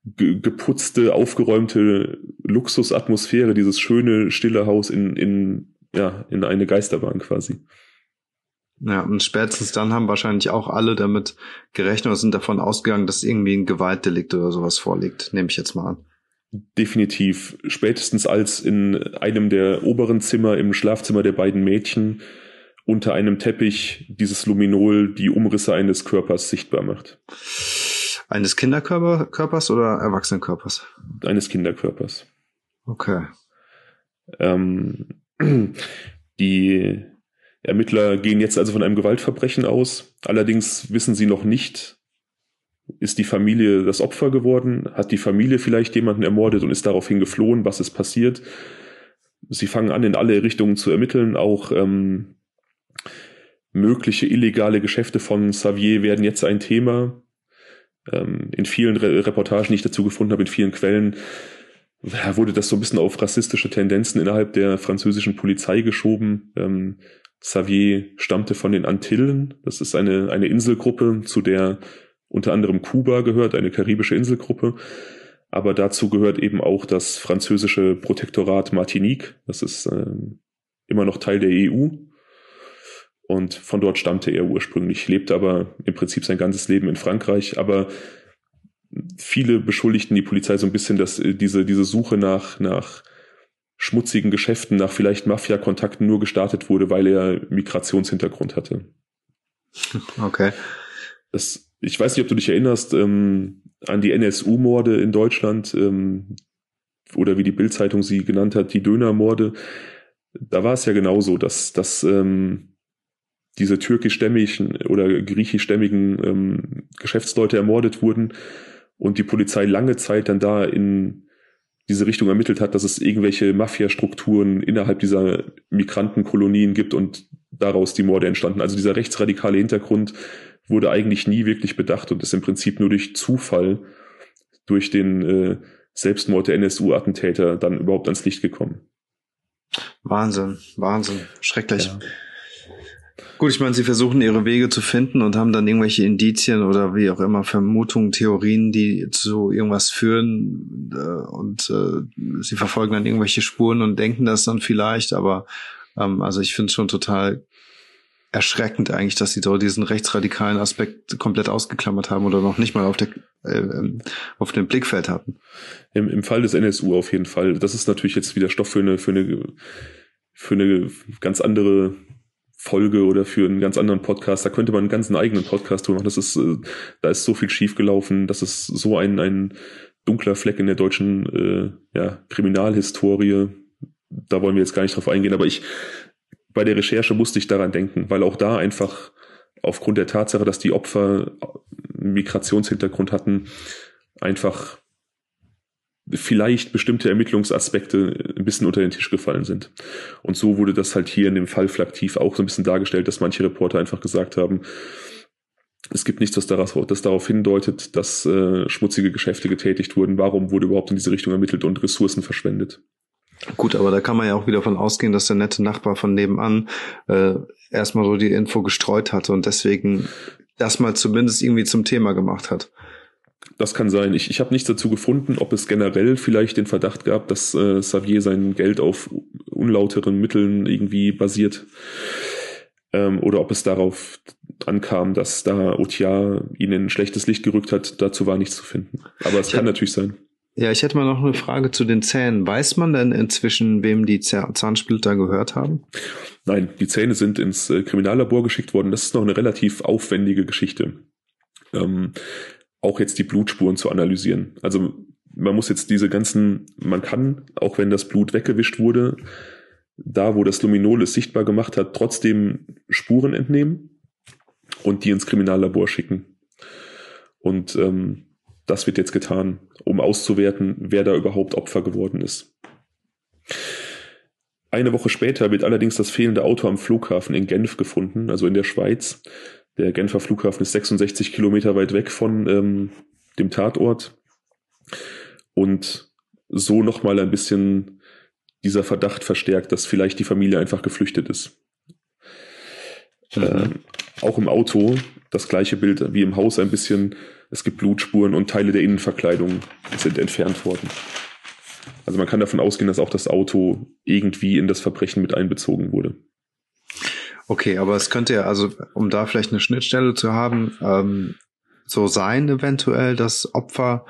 A: geputzte, aufgeräumte Luxusatmosphäre, dieses schöne, stille Haus in, in ja, in eine Geisterbahn quasi.
B: Ja, und spätestens dann haben wahrscheinlich auch alle damit gerechnet oder sind davon ausgegangen, dass irgendwie ein Gewaltdelikt oder sowas vorliegt, nehme ich jetzt mal an.
A: Definitiv. Spätestens als in einem der oberen Zimmer, im Schlafzimmer der beiden Mädchen, unter einem Teppich dieses Luminol die Umrisse eines Körpers sichtbar macht.
B: Eines Kinderkörpers oder Erwachsenenkörpers?
A: Eines Kinderkörpers.
B: Okay.
A: Ähm, die Ermittler gehen jetzt also von einem Gewaltverbrechen aus. Allerdings wissen sie noch nicht, ist die Familie das Opfer geworden? Hat die Familie vielleicht jemanden ermordet und ist daraufhin geflohen? Was ist passiert? Sie fangen an, in alle Richtungen zu ermitteln. Auch ähm, mögliche illegale Geschäfte von Xavier werden jetzt ein Thema. Ähm, in vielen Re Reportagen, die ich dazu gefunden habe, in vielen Quellen, wurde das so ein bisschen auf rassistische Tendenzen innerhalb der französischen Polizei geschoben. Ähm, Xavier stammte von den Antillen. Das ist eine, eine Inselgruppe, zu der unter anderem Kuba gehört, eine karibische Inselgruppe. Aber dazu gehört eben auch das französische Protektorat Martinique. Das ist ähm, immer noch Teil der EU. Und von dort stammte er ursprünglich, lebte aber im Prinzip sein ganzes Leben in Frankreich. Aber viele beschuldigten die Polizei so ein bisschen, dass äh, diese, diese Suche nach, nach schmutzigen Geschäften, nach vielleicht Mafia-Kontakten nur gestartet wurde, weil er Migrationshintergrund hatte.
B: Okay.
A: Das, ich weiß nicht, ob du dich erinnerst ähm, an die NSU-Morde in Deutschland ähm, oder wie die Bildzeitung sie genannt hat, die Dönermorde. Da war es ja genauso, dass, dass ähm, diese türkischstämmigen oder griechischstämmigen ähm, Geschäftsleute ermordet wurden und die Polizei lange Zeit dann da in diese Richtung ermittelt hat, dass es irgendwelche Mafia-Strukturen innerhalb dieser Migrantenkolonien gibt und daraus die Morde entstanden. Also dieser rechtsradikale Hintergrund wurde eigentlich nie wirklich bedacht und ist im Prinzip nur durch Zufall durch den äh, Selbstmord der NSU-Attentäter dann überhaupt ans Licht gekommen.
B: Wahnsinn, Wahnsinn, schrecklich. Ja. Gut, ich meine, sie versuchen ihre Wege zu finden und haben dann irgendwelche Indizien oder wie auch immer Vermutungen, Theorien, die zu irgendwas führen äh, und äh, sie verfolgen dann irgendwelche Spuren und denken das dann vielleicht, aber ähm, also ich finde es schon total erschreckend eigentlich, dass sie da diesen rechtsradikalen Aspekt komplett ausgeklammert haben oder noch nicht mal auf der äh, ähm, auf dem Blickfeld hatten.
A: Im, Im Fall des NSU auf jeden Fall. Das ist natürlich jetzt wieder Stoff für eine für eine für eine ganz andere Folge oder für einen ganz anderen Podcast. Da könnte man einen ganzen eigenen Podcast tun. Das ist, äh, da ist so viel schiefgelaufen. Das ist so ein, ein dunkler Fleck in der deutschen äh, ja, Kriminalhistorie. Da wollen wir jetzt gar nicht drauf eingehen. Aber ich, bei der Recherche musste ich daran denken, weil auch da einfach aufgrund der Tatsache, dass die Opfer Migrationshintergrund hatten, einfach vielleicht bestimmte Ermittlungsaspekte ein bisschen unter den Tisch gefallen sind. Und so wurde das halt hier in dem Fall Flaktiv auch so ein bisschen dargestellt, dass manche Reporter einfach gesagt haben, es gibt nichts, was darauf, das darauf hindeutet, dass äh, schmutzige Geschäfte getätigt wurden. Warum wurde überhaupt in diese Richtung ermittelt und Ressourcen verschwendet?
B: Gut, aber da kann man ja auch wieder von ausgehen, dass der nette Nachbar von nebenan äh, erstmal so die Info gestreut hatte und deswegen das mal zumindest irgendwie zum Thema gemacht hat.
A: Das kann sein. Ich, ich habe nichts dazu gefunden, ob es generell vielleicht den Verdacht gab, dass äh, Xavier sein Geld auf unlauteren Mitteln irgendwie basiert. ähm, oder ob es darauf ankam, dass da Otia ihn in ein schlechtes Licht gerückt hat, dazu war nichts zu finden. Aber es ich kann natürlich sein.
B: Ja, ich hätte mal noch eine Frage zu den Zähnen. Weiß man denn inzwischen, wem die Zahnsplitter gehört haben?
A: Nein, die Zähne sind ins äh, Kriminallabor geschickt worden. Das ist noch eine relativ aufwendige Geschichte. Ähm, auch jetzt die Blutspuren zu analysieren. Also man muss jetzt diese ganzen, man kann, auch wenn das Blut weggewischt wurde, da wo das Luminol es sichtbar gemacht hat, trotzdem Spuren entnehmen und die ins Kriminallabor schicken. Und ähm, das wird jetzt getan, um auszuwerten, wer da überhaupt Opfer geworden ist. Eine Woche später wird allerdings das fehlende Auto am Flughafen in Genf gefunden, also in der Schweiz. Der Genfer Flughafen ist 66 Kilometer weit weg von ähm, dem Tatort. Und so nochmal ein bisschen dieser Verdacht verstärkt, dass vielleicht die Familie einfach geflüchtet ist. Mhm. Ähm, auch im Auto das gleiche Bild wie im Haus ein bisschen. Es gibt Blutspuren und Teile der Innenverkleidung sind entfernt worden. Also man kann davon ausgehen, dass auch das Auto irgendwie in das Verbrechen mit einbezogen wurde.
B: Okay, aber es könnte ja, also um da vielleicht eine Schnittstelle zu haben, ähm, so sein eventuell, dass Opfer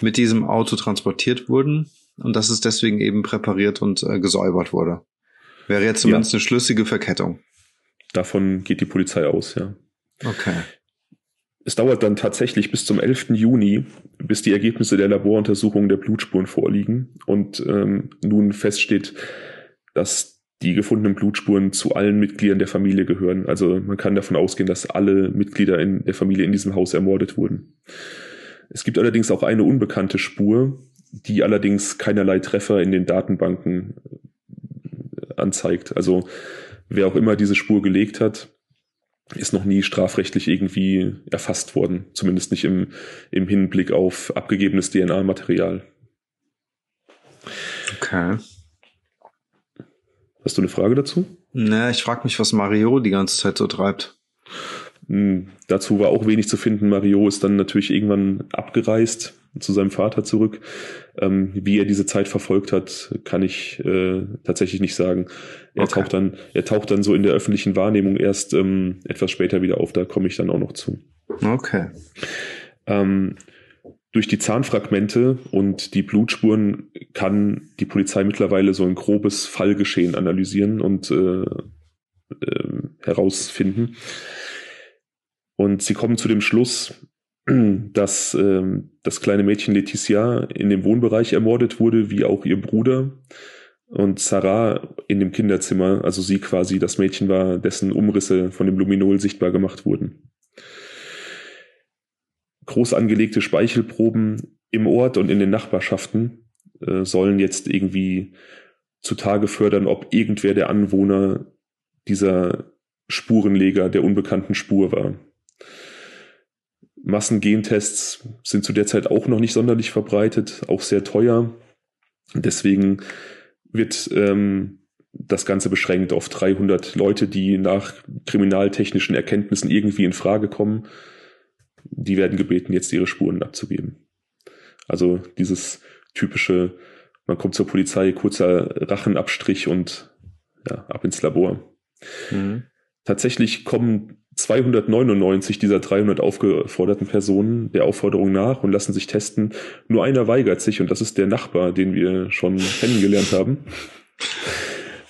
B: mit diesem Auto transportiert wurden und dass es deswegen eben präpariert und äh, gesäubert wurde. Wäre jetzt zumindest ja. eine schlüssige Verkettung.
A: Davon geht die Polizei aus, ja.
B: Okay.
A: Es dauert dann tatsächlich bis zum 11. Juni, bis die Ergebnisse der Laboruntersuchung der Blutspuren vorliegen und ähm, nun feststeht, dass die gefundenen Blutspuren zu allen Mitgliedern der Familie gehören. Also man kann davon ausgehen, dass alle Mitglieder in der Familie in diesem Haus ermordet wurden. Es gibt allerdings auch eine unbekannte Spur, die allerdings keinerlei Treffer in den Datenbanken äh, anzeigt. Also wer auch immer diese Spur gelegt hat, ist noch nie strafrechtlich irgendwie erfasst worden. Zumindest nicht im, im Hinblick auf abgegebenes DNA-Material.
B: Okay.
A: Hast du eine Frage dazu?
B: Ne, ich frage mich, was Mario die ganze Zeit so treibt.
A: Hm, dazu war auch wenig zu finden. Mario ist dann natürlich irgendwann abgereist zu seinem Vater zurück. Ähm, wie er diese Zeit verfolgt hat, kann ich äh, tatsächlich nicht sagen. Er okay. taucht dann, er taucht dann so in der öffentlichen Wahrnehmung erst ähm, etwas später wieder auf. Da komme ich dann auch noch zu.
B: Okay.
A: Ähm, durch die Zahnfragmente und die Blutspuren kann die Polizei mittlerweile so ein grobes Fallgeschehen analysieren und äh, äh, herausfinden. Und sie kommen zu dem Schluss, dass ähm, das kleine Mädchen Laetitia in dem Wohnbereich ermordet wurde, wie auch ihr Bruder. Und Sarah in dem Kinderzimmer, also sie quasi das Mädchen war, dessen Umrisse von dem Luminol sichtbar gemacht wurden. Groß angelegte Speichelproben im Ort und in den Nachbarschaften äh, sollen jetzt irgendwie zutage fördern, ob irgendwer der Anwohner dieser Spurenleger der unbekannten Spur war. Massengentests sind zu der Zeit auch noch nicht sonderlich verbreitet, auch sehr teuer. Deswegen wird ähm, das Ganze beschränkt auf 300 Leute, die nach kriminaltechnischen Erkenntnissen irgendwie in Frage kommen. Die werden gebeten, jetzt ihre Spuren abzugeben. Also dieses typische, man kommt zur Polizei, kurzer Rachenabstrich und ja, ab ins Labor. Mhm. Tatsächlich kommen 299 dieser 300 aufgeforderten Personen der Aufforderung nach und lassen sich testen. Nur einer weigert sich und das ist der Nachbar, den wir schon kennengelernt haben.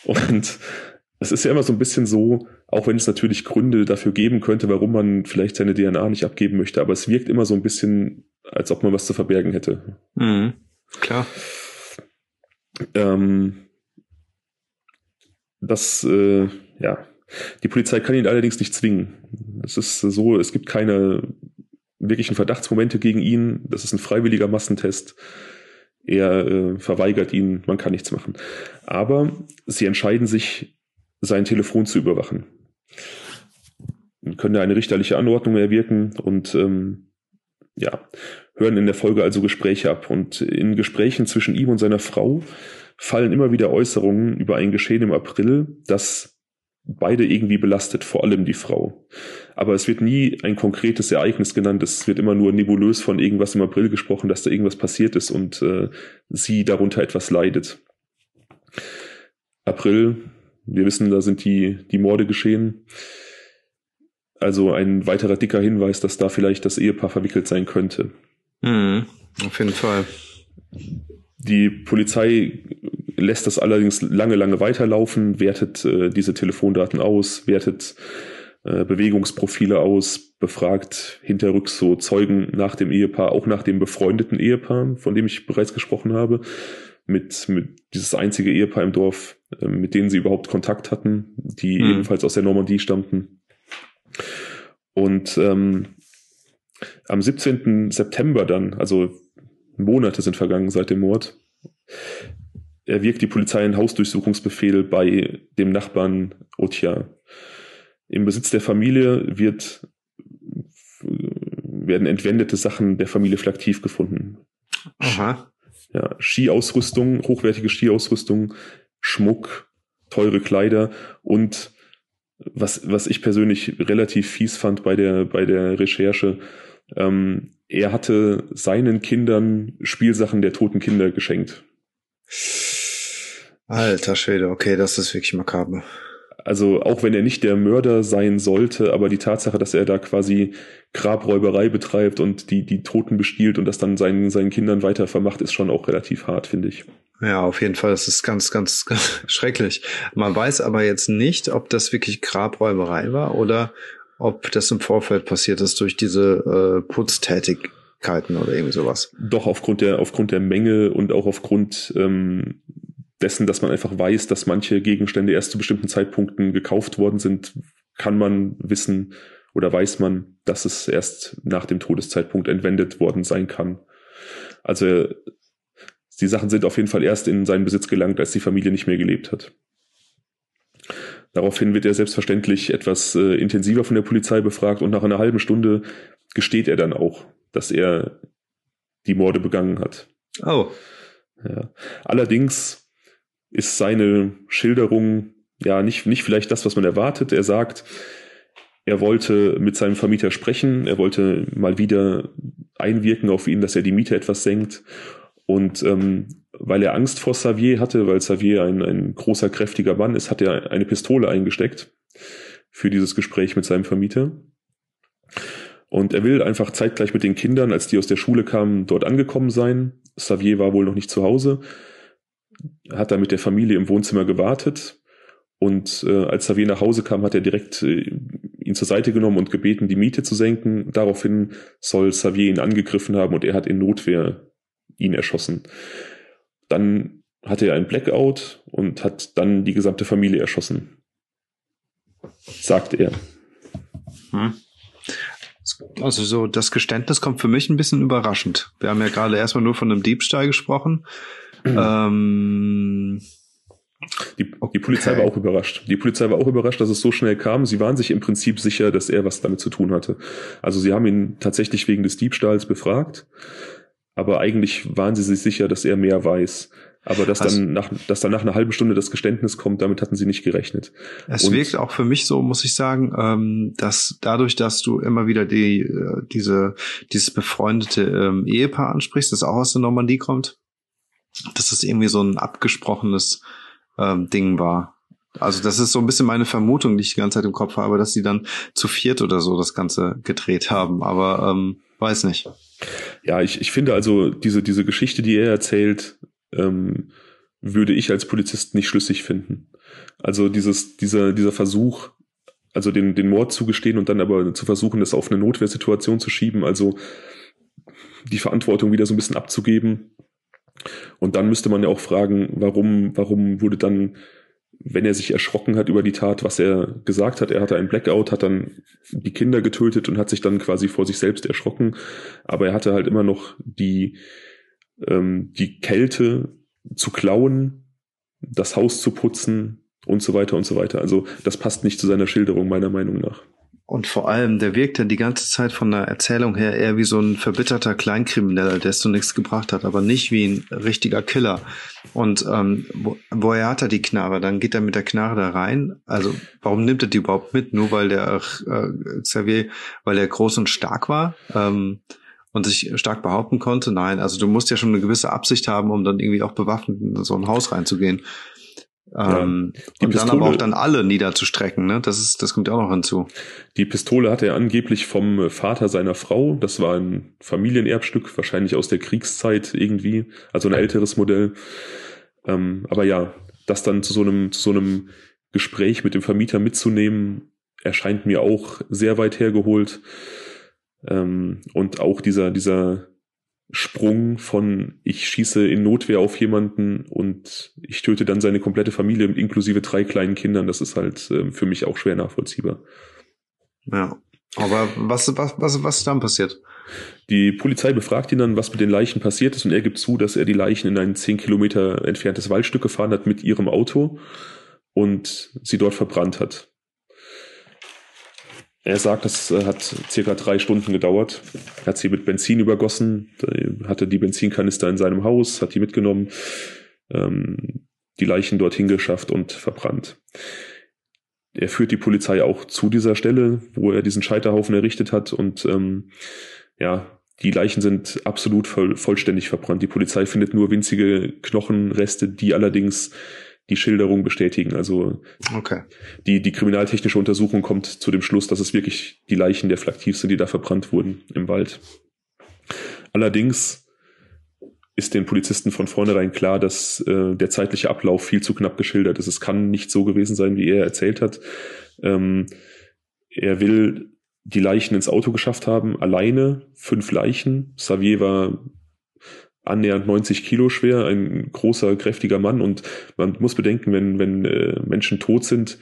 A: Und es ist ja immer so ein bisschen so, auch wenn es natürlich Gründe dafür geben könnte, warum man vielleicht seine DNA nicht abgeben möchte, aber es wirkt immer so ein bisschen, als ob man was zu verbergen hätte.
B: Mhm. Klar.
A: Ähm, das, äh, ja, die Polizei kann ihn allerdings nicht zwingen. Es ist so, es gibt keine wirklichen Verdachtsmomente gegen ihn. Das ist ein freiwilliger Massentest. Er äh, verweigert ihn, man kann nichts machen. Aber sie entscheiden sich, sein Telefon zu überwachen. Wir können da eine richterliche Anordnung erwirken und ähm, ja, hören in der Folge also Gespräche ab. Und in Gesprächen zwischen ihm und seiner Frau fallen immer wieder Äußerungen über ein Geschehen im April, das beide irgendwie belastet, vor allem die Frau. Aber es wird nie ein konkretes Ereignis genannt, es wird immer nur nebulös von irgendwas im April gesprochen, dass da irgendwas passiert ist und äh, sie darunter etwas leidet. April, Wir wissen, da sind die, die Morde geschehen. Also ein weiterer dicker Hinweis, dass da vielleicht das Ehepaar verwickelt sein könnte.
B: Mhm, auf jeden Fall.
A: Die Polizei lässt das allerdings lange, lange weiterlaufen, wertet äh, diese Telefondaten aus, wertet äh, Bewegungsprofile aus, befragt hinterrücks so Zeugen nach dem Ehepaar, auch nach dem befreundeten Ehepaar, von dem ich bereits gesprochen habe, mit, mit dieses einzige Ehepaar im Dorf, mit denen sie überhaupt Kontakt hatten, die mhm. ebenfalls aus der Normandie stammten. Und ähm, am 17. September dann, also Monate sind vergangen seit dem Mord, erwirkt die Polizei einen Hausdurchsuchungsbefehl bei dem Nachbarn Otja. Im Besitz der Familie wird, werden entwendete Sachen der Familie Flaktiv gefunden.
B: Aha.
A: Ja, Skiausrüstung, hochwertige Skiausrüstung, Schmuck, teure Kleider und was, was ich persönlich relativ fies fand bei der, bei der Recherche, ähm, er hatte seinen Kindern Spielsachen der toten Kinder geschenkt.
B: Alter Schwede, okay, das ist wirklich makaber.
A: Also auch wenn er nicht der Mörder sein sollte, aber die Tatsache, dass er da quasi Grabräuberei betreibt und die, die Toten bestiehlt und das dann seinen, seinen Kindern weiter vermacht, ist schon auch relativ hart, finde ich.
B: Ja, auf jeden Fall. Das ist ganz, ganz, ganz schrecklich. Man weiß aber jetzt nicht, ob das wirklich Grabräuberei war oder ob das im Vorfeld passiert ist durch diese äh, Putztätigkeiten oder irgendwie sowas.
A: Doch, aufgrund der, aufgrund der Menge und auch aufgrund ähm, dessen, dass man einfach weiß, dass manche Gegenstände erst zu bestimmten Zeitpunkten gekauft worden sind, kann man wissen oder weiß man, dass es erst nach dem Todeszeitpunkt entwendet worden sein kann. Also die Sachen sind auf jeden Fall erst in seinen Besitz gelangt, als die Familie nicht mehr gelebt hat. Daraufhin wird er selbstverständlich etwas äh, intensiver von der Polizei befragt und nach einer halben Stunde gesteht er dann auch, dass er die Morde begangen hat.
B: Oh.
A: Ja. Allerdings ist seine Schilderung ja nicht, nicht vielleicht das, was man erwartet. Er sagt, er wollte mit seinem Vermieter sprechen, er wollte mal wieder einwirken auf ihn, dass er die Miete etwas senkt und ähm, weil er Angst vor Xavier hatte, weil Xavier ein, ein großer, kräftiger Mann ist, hat er eine Pistole eingesteckt für dieses Gespräch mit seinem Vermieter. Und er will einfach zeitgleich mit den Kindern, als die aus der Schule kamen, dort angekommen sein. Xavier war wohl noch nicht zu Hause, hat da mit der Familie im Wohnzimmer gewartet. Und äh, als Xavier nach Hause kam, hat er direkt äh, ihn zur Seite genommen und gebeten, die Miete zu senken. Daraufhin soll Xavier ihn angegriffen haben und er hat in Notwehr ihn erschossen. Dann hatte er ein Blackout und hat dann die gesamte Familie erschossen. Sagt er.
B: Hm. Also so, das Geständnis kommt für mich ein bisschen überraschend. Wir haben ja gerade erstmal nur von einem Diebstahl gesprochen. Mhm. Ähm,
A: die, die Polizei war auch überrascht. Die Polizei war auch überrascht, dass es so schnell kam. Sie waren sich im Prinzip sicher, dass er was damit zu tun hatte. Also sie haben ihn tatsächlich wegen des Diebstahls befragt aber eigentlich waren sie sich sicher, dass er mehr weiß. Aber dass also, dann nach, dass dann nach einer halben Stunde das Geständnis kommt, damit hatten sie nicht gerechnet.
B: Es Und wirkt auch für mich so, muss ich sagen, ähm, dass dadurch, dass du immer wieder die, äh, diese, dieses befreundete ähm, Ehepaar ansprichst, das auch aus der Normandie kommt, dass es irgendwie so ein abgesprochenes ähm, Ding war. Also das ist so ein bisschen meine Vermutung, die ich die ganze Zeit im Kopf habe, dass sie dann zu viert oder so das Ganze gedreht haben. Aber ähm, weiß nicht.
A: Ja, ich, ich finde also diese, diese Geschichte, die er erzählt, ähm, würde ich als Polizist nicht schlüssig finden. Also dieses, dieser, dieser Versuch, also den, den Mord zugestehen und dann aber zu versuchen, das auf eine Notwehrsituation zu schieben, also die Verantwortung wieder so ein bisschen abzugeben. Und dann müsste man ja auch fragen, warum, warum wurde dann wenn er sich erschrocken hat über die Tat, was er gesagt hat. Er hatte einen Blackout, hat dann die Kinder getötet und hat sich dann quasi vor sich selbst erschrocken. Aber er hatte halt immer noch die, ähm, die Kälte zu klauen, das Haus zu putzen und so weiter und so weiter. Also das passt nicht zu seiner Schilderung meiner Meinung nach.
B: Und vor allem, der wirkt ja die ganze Zeit von der Erzählung her eher wie so ein verbitterter Kleinkrimineller, der es zu nichts gebracht hat, aber nicht wie ein richtiger Killer. Und ähm, wo, woher hat er die Knarre? Dann geht er mit der Knarre da rein. Also warum nimmt er die überhaupt mit? Nur weil der äh, Xavier, weil er groß und stark war ähm, und sich stark behaupten konnte? Nein, also du musst ja schon eine gewisse Absicht haben, um dann irgendwie auch bewaffnet in so ein Haus reinzugehen. Ähm, ja, und Pistole, dann aber auch dann alle niederzustrecken, ne? Das ist, das kommt ja auch noch hinzu.
A: Die Pistole hatte er angeblich vom Vater seiner Frau. Das war ein Familienerbstück, wahrscheinlich aus der Kriegszeit irgendwie, also ein älteres Modell. Ähm, aber ja, das dann zu so einem, zu so einem Gespräch mit dem Vermieter mitzunehmen, erscheint mir auch sehr weit hergeholt. Ähm, und auch dieser, dieser Sprung von ich schieße in Notwehr auf jemanden und ich töte dann seine komplette Familie inklusive drei kleinen Kindern, das ist halt äh, für mich auch schwer nachvollziehbar.
B: Ja. Aber was, was, was, was ist dann passiert?
A: Die Polizei befragt ihn dann, was mit den Leichen passiert ist, und er gibt zu, dass er die Leichen in ein zehn Kilometer entferntes Waldstück gefahren hat mit ihrem Auto und sie dort verbrannt hat. Er sagt, das äh, hat circa drei Stunden gedauert. Er hat sie mit Benzin übergossen, hatte die Benzinkanister in seinem Haus, hat die mitgenommen, ähm, die Leichen dorthin geschafft und verbrannt. Er führt die Polizei auch zu dieser Stelle, wo er diesen Scheiterhaufen errichtet hat und ähm, ja, die Leichen sind absolut voll, vollständig verbrannt. Die Polizei findet nur winzige Knochenreste, die allerdings die Schilderung bestätigen. Also
B: okay.
A: die, die kriminaltechnische Untersuchung kommt zu dem Schluss, dass es wirklich die Leichen der Flaktiv sind, die da verbrannt wurden im Wald. Allerdings ist den Polizisten von vornherein klar, dass äh, der zeitliche Ablauf viel zu knapp geschildert ist. Es kann nicht so gewesen sein, wie er erzählt hat. Ähm, er will die Leichen ins Auto geschafft haben, alleine, fünf Leichen. Xavier war annähernd 90 Kilo schwer, ein großer, kräftiger Mann. Und man muss bedenken, wenn, wenn äh, Menschen tot sind,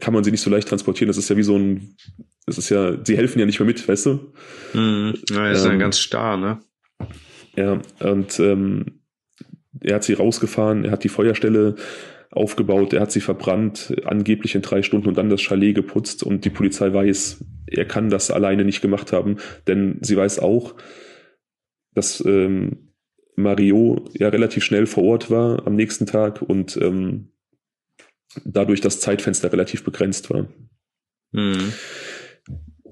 A: kann man sie nicht so leicht transportieren. Das ist ja wie so ein, das ist ja, sie helfen ja nicht mehr mit, weißt du?
B: Mhm. Ja, ist ähm, ja ganz starr, ne?
A: Ja, und ähm, er hat sie rausgefahren, er hat die Feuerstelle aufgebaut, er hat sie verbrannt, angeblich in drei Stunden und dann das Chalet geputzt und die Polizei weiß, er kann das alleine nicht gemacht haben, denn sie weiß auch, dass ähm, Mario ja relativ schnell vor Ort war am nächsten Tag und ähm, dadurch das Zeitfenster relativ begrenzt war. Mhm.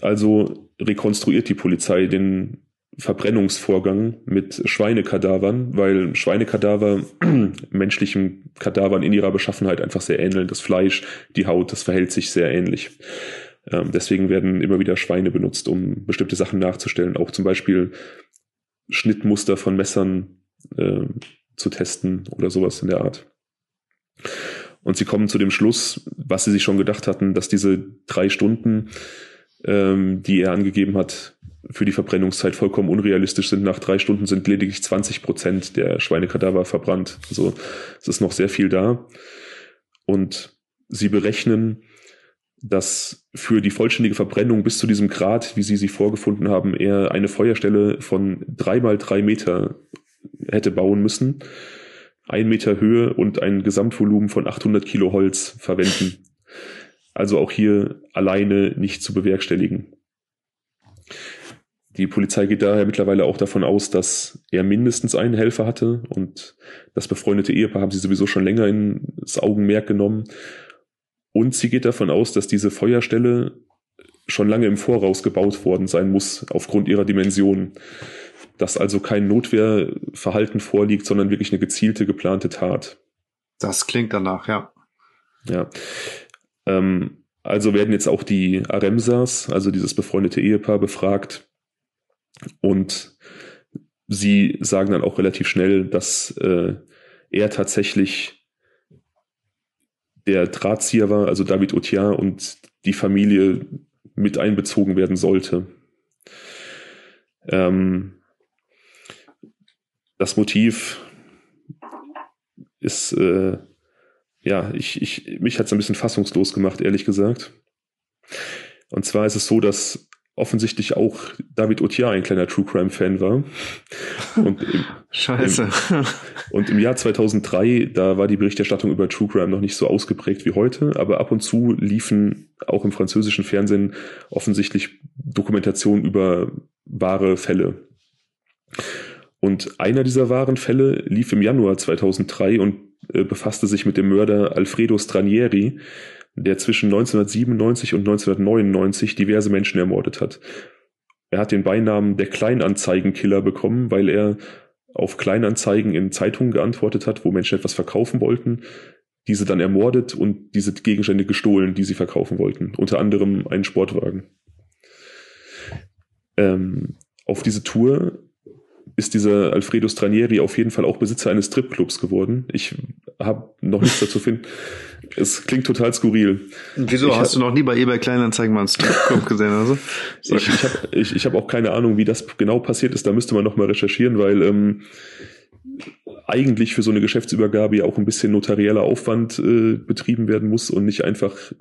A: Also rekonstruiert die Polizei den Verbrennungsvorgang mit Schweinekadavern, weil Schweinekadaver menschlichen Kadavern in ihrer Beschaffenheit einfach sehr ähneln. Das Fleisch, die Haut, das verhält sich sehr ähnlich. Ähm, deswegen werden immer wieder Schweine benutzt, um bestimmte Sachen nachzustellen. Auch zum Beispiel Schnittmuster von Messern äh, zu testen oder sowas in der Art. Und sie kommen zu dem Schluss, was sie sich schon gedacht hatten, dass diese drei Stunden, ähm, die er angegeben hat, für die Verbrennungszeit vollkommen unrealistisch sind. Nach drei Stunden sind lediglich 20 Prozent der Schweinekadaver verbrannt. Also es ist noch sehr viel da. Und sie berechnen, dass für die vollständige Verbrennung bis zu diesem Grad, wie Sie sie vorgefunden haben, er eine Feuerstelle von drei mal drei Meter hätte bauen müssen, ein Meter Höhe und ein Gesamtvolumen von 800 Kilo Holz verwenden. Also auch hier alleine nicht zu bewerkstelligen. Die Polizei geht daher mittlerweile auch davon aus, dass er mindestens einen Helfer hatte und das befreundete Ehepaar haben sie sowieso schon länger ins Augenmerk genommen und sie geht davon aus, dass diese Feuerstelle schon lange im Voraus gebaut worden sein muss, aufgrund ihrer Dimensionen. Dass also kein Notwehrverhalten vorliegt, sondern wirklich eine gezielte, geplante Tat.
B: Das klingt danach, ja.
A: Ja. Ähm, also werden jetzt auch die Aremsas, also dieses befreundete Ehepaar, befragt. Und sie sagen dann auch relativ schnell, dass äh, er tatsächlich der Drahtzieher war, also David Otiar und die Familie mit einbezogen werden sollte. Ähm, das Motiv ist, äh, ja, ich, ich, mich hat es ein bisschen fassungslos gemacht, ehrlich gesagt. Und zwar ist es so, dass offensichtlich auch David Otiar ein kleiner True Crime Fan war.
B: Und im, Scheiße.
A: Im, und im Jahr 2003, da war die Berichterstattung über True Crime noch nicht so ausgeprägt wie heute, aber ab und zu liefen auch im französischen Fernsehen offensichtlich Dokumentationen über wahre Fälle. Und einer dieser wahren Fälle lief im Januar 2003 und äh, befasste sich mit dem Mörder Alfredo Stranieri, der zwischen 1997 und 1999 diverse Menschen ermordet hat. Er hat den Beinamen der Kleinanzeigenkiller bekommen, weil er auf Kleinanzeigen in Zeitungen geantwortet hat, wo Menschen etwas verkaufen wollten. diese dann ermordet und diese Gegenstände gestohlen, die sie verkaufen wollten. Unter anderem einen Sportwagen. Ähm, auf diese Tour ist dieser Alfredo Stranieri auf jeden Fall auch Besitzer eines Stripclubs geworden. Ich habe noch nichts dazu finden. Es klingt total skurril.
B: Wieso
A: ich
B: hast hab, du noch nie bei eBay Kleinanzeigen mal einen Stripclub gesehen? Also?
A: ich ich habe ich, ich hab auch keine Ahnung, wie das genau passiert ist. Da müsste man noch mal recherchieren, weil ähm, eigentlich für so eine Geschäftsübergabe ja auch ein bisschen notarieller Aufwand äh, betrieben werden muss und nicht einfach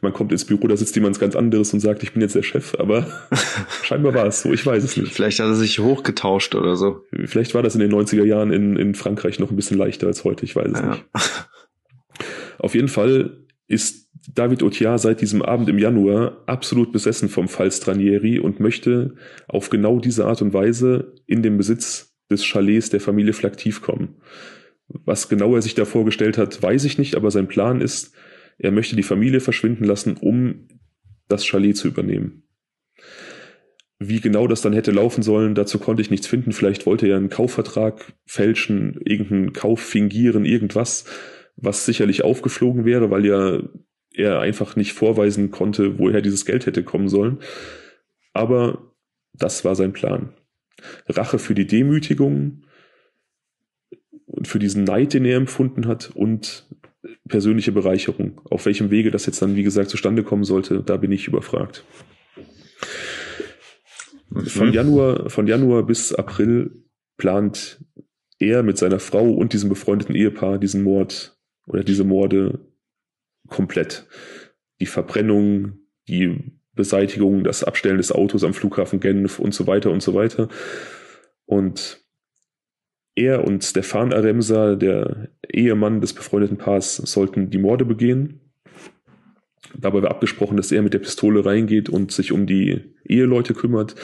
A: man kommt ins Büro, da sitzt jemand ganz anderes und sagt, ich bin jetzt der Chef, aber scheinbar war es so, ich weiß es nicht.
B: Vielleicht hat er sich hochgetauscht oder so.
A: Vielleicht war das in den 90er Jahren in, in Frankreich noch ein bisschen leichter als heute, ich weiß es ja. nicht. Auf jeden Fall ist David Otiar seit diesem Abend im Januar absolut besessen vom Fall Stranieri und möchte auf genau diese Art und Weise in den Besitz des Chalets der Familie Flaktiv kommen. Was genau er sich da vorgestellt hat, weiß ich nicht, aber sein Plan ist, er möchte die Familie verschwinden lassen, um das Chalet zu übernehmen. Wie genau das dann hätte laufen sollen, dazu konnte ich nichts finden. Vielleicht wollte er einen Kaufvertrag fälschen, irgendeinen Kauf fingieren, irgendwas, was sicherlich aufgeflogen wäre, weil ja er einfach nicht vorweisen konnte, woher dieses Geld hätte kommen sollen. Aber das war sein Plan. Rache für die Demütigung und für diesen Neid, den er empfunden hat und persönliche Bereicherung. Auf welchem Wege das jetzt dann, wie gesagt, zustande kommen sollte, da bin ich überfragt. Von mhm. Januar, von Januar bis April plant er mit seiner Frau und diesem befreundeten Ehepaar diesen Mord oder diese Morde komplett. Die Verbrennung, die Beseitigung, das Abstellen des Autos am Flughafen Genf und so weiter und so weiter. Und er und Stefan Aremsa, der Ehemann des befreundeten Paars, sollten die Morde begehen. Dabei war abgesprochen, dass er mit der Pistole reingeht und sich um die Eheleute kümmert,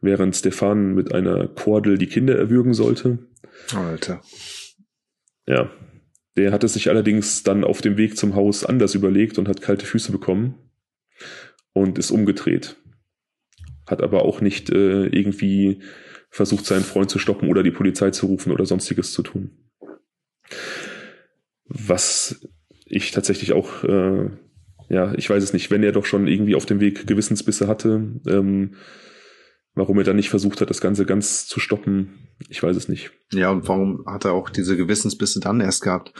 A: während Stefan mit einer Kordel die Kinder erwürgen sollte.
B: Alter.
A: Ja. Der hatte sich allerdings dann auf dem Weg zum Haus anders überlegt und hat kalte Füße bekommen und ist umgedreht. Hat aber auch nicht äh, irgendwie versucht, seinen Freund zu stoppen oder die Polizei zu rufen oder sonstiges zu tun. Was ich tatsächlich auch, äh, ja, ich weiß es nicht, wenn er doch schon irgendwie auf dem Weg Gewissensbisse hatte, ähm, warum er dann nicht versucht hat, das Ganze ganz zu stoppen, ich weiß es nicht.
B: Ja, und warum hat er auch diese Gewissensbisse dann erst gehabt?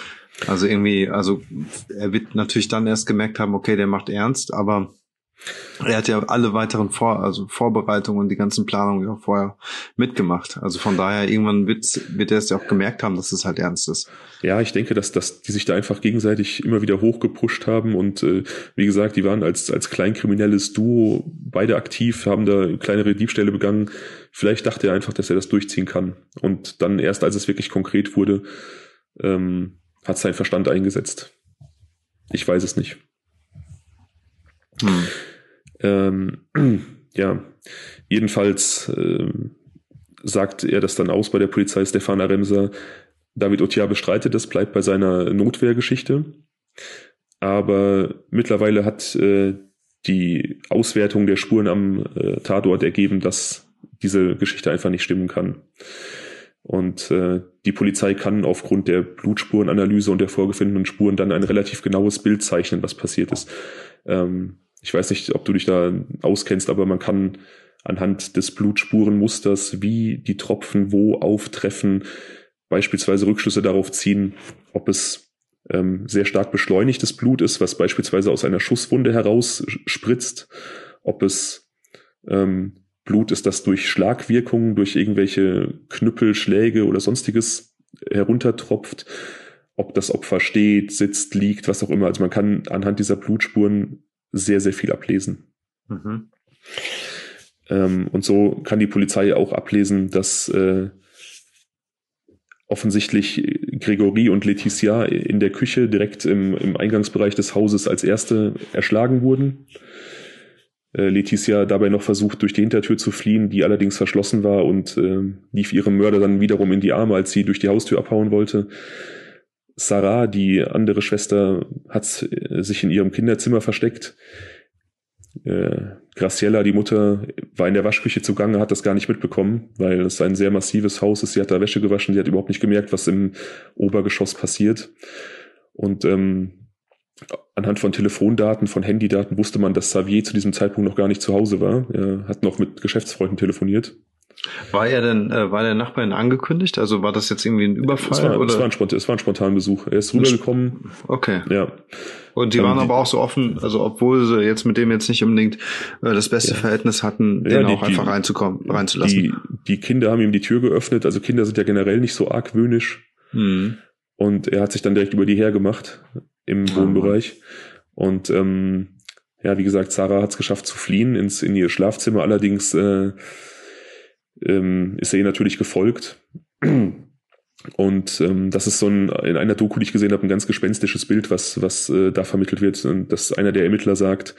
B: Also irgendwie, also er wird natürlich dann erst gemerkt haben, okay, der macht ernst, aber er hat ja alle weiteren Vor also Vorbereitungen und die ganzen Planungen ja vorher mitgemacht. Also von daher irgendwann wird, wird er es ja auch gemerkt haben, dass es halt ernst ist.
A: Ja, ich denke, dass, dass die sich da einfach gegenseitig immer wieder hochgepusht haben und äh, wie gesagt, die waren als, als kleinkriminelles Duo beide aktiv, haben da kleinere Diebstähle begangen. Vielleicht dachte er einfach, dass er das durchziehen kann. Und dann erst, als es wirklich konkret wurde, ähm, hat sein Verstand eingesetzt. Ich weiß es nicht. Hm. Ähm, ja, jedenfalls äh, sagt er das dann aus bei der Polizei, Stefan Aremser. David Otia bestreitet das, bleibt bei seiner Notwehrgeschichte. Aber mittlerweile hat äh, die Auswertung der Spuren am äh, Tatort ergeben, dass diese Geschichte einfach nicht stimmen kann. Und äh, die Polizei kann aufgrund der Blutspurenanalyse und der vorgefundenen Spuren dann ein relativ genaues Bild zeichnen, was passiert ist. Ähm, ich weiß nicht, ob du dich da auskennst, aber man kann anhand des Blutspurenmusters, wie die Tropfen wo auftreffen, beispielsweise Rückschlüsse darauf ziehen, ob es ähm, sehr stark beschleunigtes Blut ist, was beispielsweise aus einer Schusswunde heraus spritzt, ob es ähm, Blut ist, das durch Schlagwirkungen, durch irgendwelche Knüppel, Schläge oder sonstiges heruntertropft, ob das Opfer steht, sitzt, liegt, was auch immer. Also man kann anhand dieser Blutspuren sehr, sehr viel ablesen. Mhm. Ähm, und so kann die Polizei auch ablesen, dass äh, offensichtlich Gregory und Laetitia in der Küche direkt im, im Eingangsbereich des Hauses als erste erschlagen wurden. Äh, Laetitia dabei noch versucht, durch die Hintertür zu fliehen, die allerdings verschlossen war und äh, lief ihrem Mörder dann wiederum in die Arme, als sie durch die Haustür abhauen wollte. Sarah, die andere Schwester, hat sich in ihrem Kinderzimmer versteckt. Äh, Graciella, die Mutter, war in der Waschküche zugange, hat das gar nicht mitbekommen, weil es ein sehr massives Haus ist. Sie hat da Wäsche gewaschen, sie hat überhaupt nicht gemerkt, was im Obergeschoss passiert. Und ähm, anhand von Telefondaten, von Handydaten wusste man, dass Xavier zu diesem Zeitpunkt noch gar nicht zu Hause war. Er hat noch mit Geschäftsfreunden telefoniert.
B: War er denn, äh, war der Nachbarin angekündigt? Also war das jetzt irgendwie ein Überfall?
A: Es war,
B: oder?
A: Es war, ein, Spontan, es war ein spontaner Besuch. Er ist rübergekommen.
B: Okay.
A: Ja.
B: Und die
A: Ähm,
B: waren aber auch so offen, also obwohl sie jetzt mit dem jetzt nicht unbedingt äh, das beste
A: Ja.
B: Verhältnis hatten,
A: Ja,
B: den
A: die-
B: auch einfach
A: die-
B: reinzukommen, reinzulassen.
A: Die, die Kinder haben ihm die Tür geöffnet. Also Kinder sind ja generell nicht so argwöhnisch.
B: Hm.
A: Und er hat sich dann direkt über die hergemacht im
B: Ah.
A: Wohnbereich. Und ähm, ja, wie gesagt, Sarah hat es geschafft zu fliehen ins, in ihr Schlafzimmer. Allerdings äh, ähm, ist er ihr natürlich gefolgt. Und ähm, das ist so ein, in einer Doku, die ich gesehen habe, ein ganz gespenstisches Bild, was, was äh, da vermittelt wird. Und dass einer der Ermittler sagt,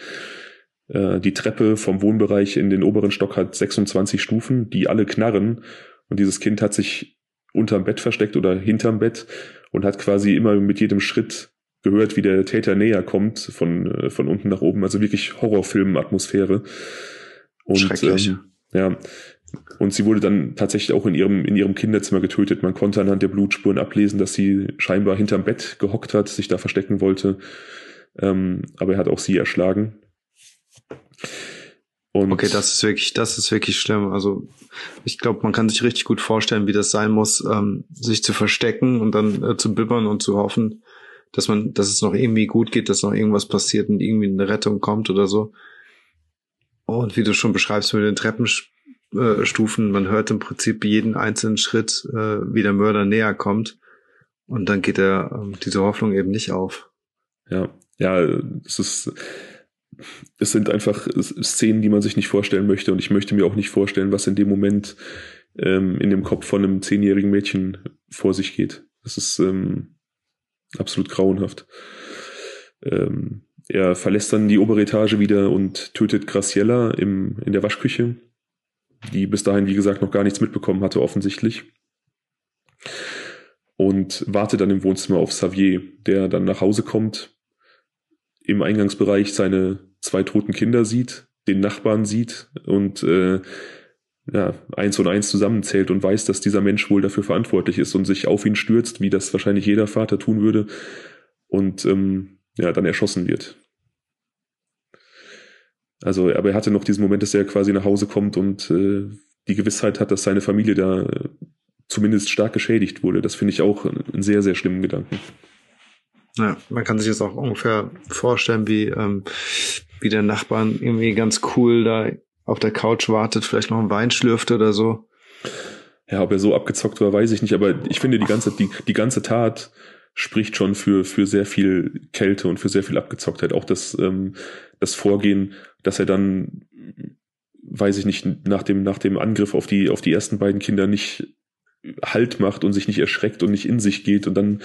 A: äh, die Treppe vom Wohnbereich in den oberen Stock hat 26 Stufen, die alle knarren. Und dieses Kind hat sich unterm Bett versteckt oder hinterm Bett und hat quasi immer mit jedem Schritt gehört, wie der Täter näher kommt, von, äh, von unten nach oben. Also wirklich Horrorfilm-Atmosphäre. Und,
B: Schrecklich.
A: Ähm, ja. Und sie wurde dann tatsächlich auch in ihrem, in ihrem Kinderzimmer getötet. Man konnte anhand der Blutspuren ablesen, dass sie scheinbar hinterm Bett gehockt hat, sich da verstecken wollte. Ähm, aber er hat auch sie erschlagen. Und
B: Okay, das ist wirklich, das ist wirklich schlimm. Also ich glaube, man kann sich richtig gut vorstellen, wie das sein muss, ähm, sich zu verstecken und dann äh, zu bibbern und zu hoffen, dass man, dass es noch irgendwie gut geht, dass noch irgendwas passiert und irgendwie eine Rettung kommt oder so. Und wie du schon beschreibst mit den Treppenstufen, man hört im Prinzip jeden einzelnen Schritt, äh, wie der Mörder näher kommt. Und dann geht er ähm, diese Hoffnung eben nicht auf.
A: Ja, ja, es ist, es sind einfach Szenen, die man sich nicht vorstellen möchte und ich möchte mir auch nicht vorstellen, was in dem Moment ähm, in dem Kopf von einem zehnjährigen Mädchen vor sich geht. Das ist ähm, absolut grauenhaft. Ähm, er verlässt dann die obere Etage wieder und tötet Graciella im, in der Waschküche, die bis dahin, wie gesagt, noch gar nichts mitbekommen hatte, offensichtlich. Und wartet dann im Wohnzimmer auf Xavier, der dann nach Hause kommt, im Eingangsbereich seine zwei toten Kinder sieht, den Nachbarn sieht und äh, ja, eins und eins zusammenzählt und weiß, dass dieser Mensch wohl dafür verantwortlich ist und sich auf ihn stürzt, wie das wahrscheinlich jeder Vater tun würde und ähm, ja, dann erschossen wird. Also, aber er hatte noch diesen Moment, dass er quasi nach Hause kommt und äh, die Gewissheit hat, dass seine Familie da äh, zumindest stark geschädigt wurde. Das finde ich auch einen sehr, sehr schlimmen Gedanken.
B: Ja, man kann sich jetzt auch ungefähr vorstellen, wie, ähm, wie der Nachbarn irgendwie ganz cool da auf der Couch wartet, vielleicht noch einen Wein schlürft oder so.
A: Ja, ob er so abgezockt war, weiß ich nicht, aber ich finde, die ganze, die, die ganze Tat spricht schon für, für sehr viel Kälte und für sehr viel Abgezocktheit. Auch das, ähm, das Vorgehen, dass er dann, weiß ich nicht, nach dem, nach dem Angriff auf die, auf die ersten beiden Kinder nicht Halt macht und sich nicht erschreckt und nicht in sich geht und dann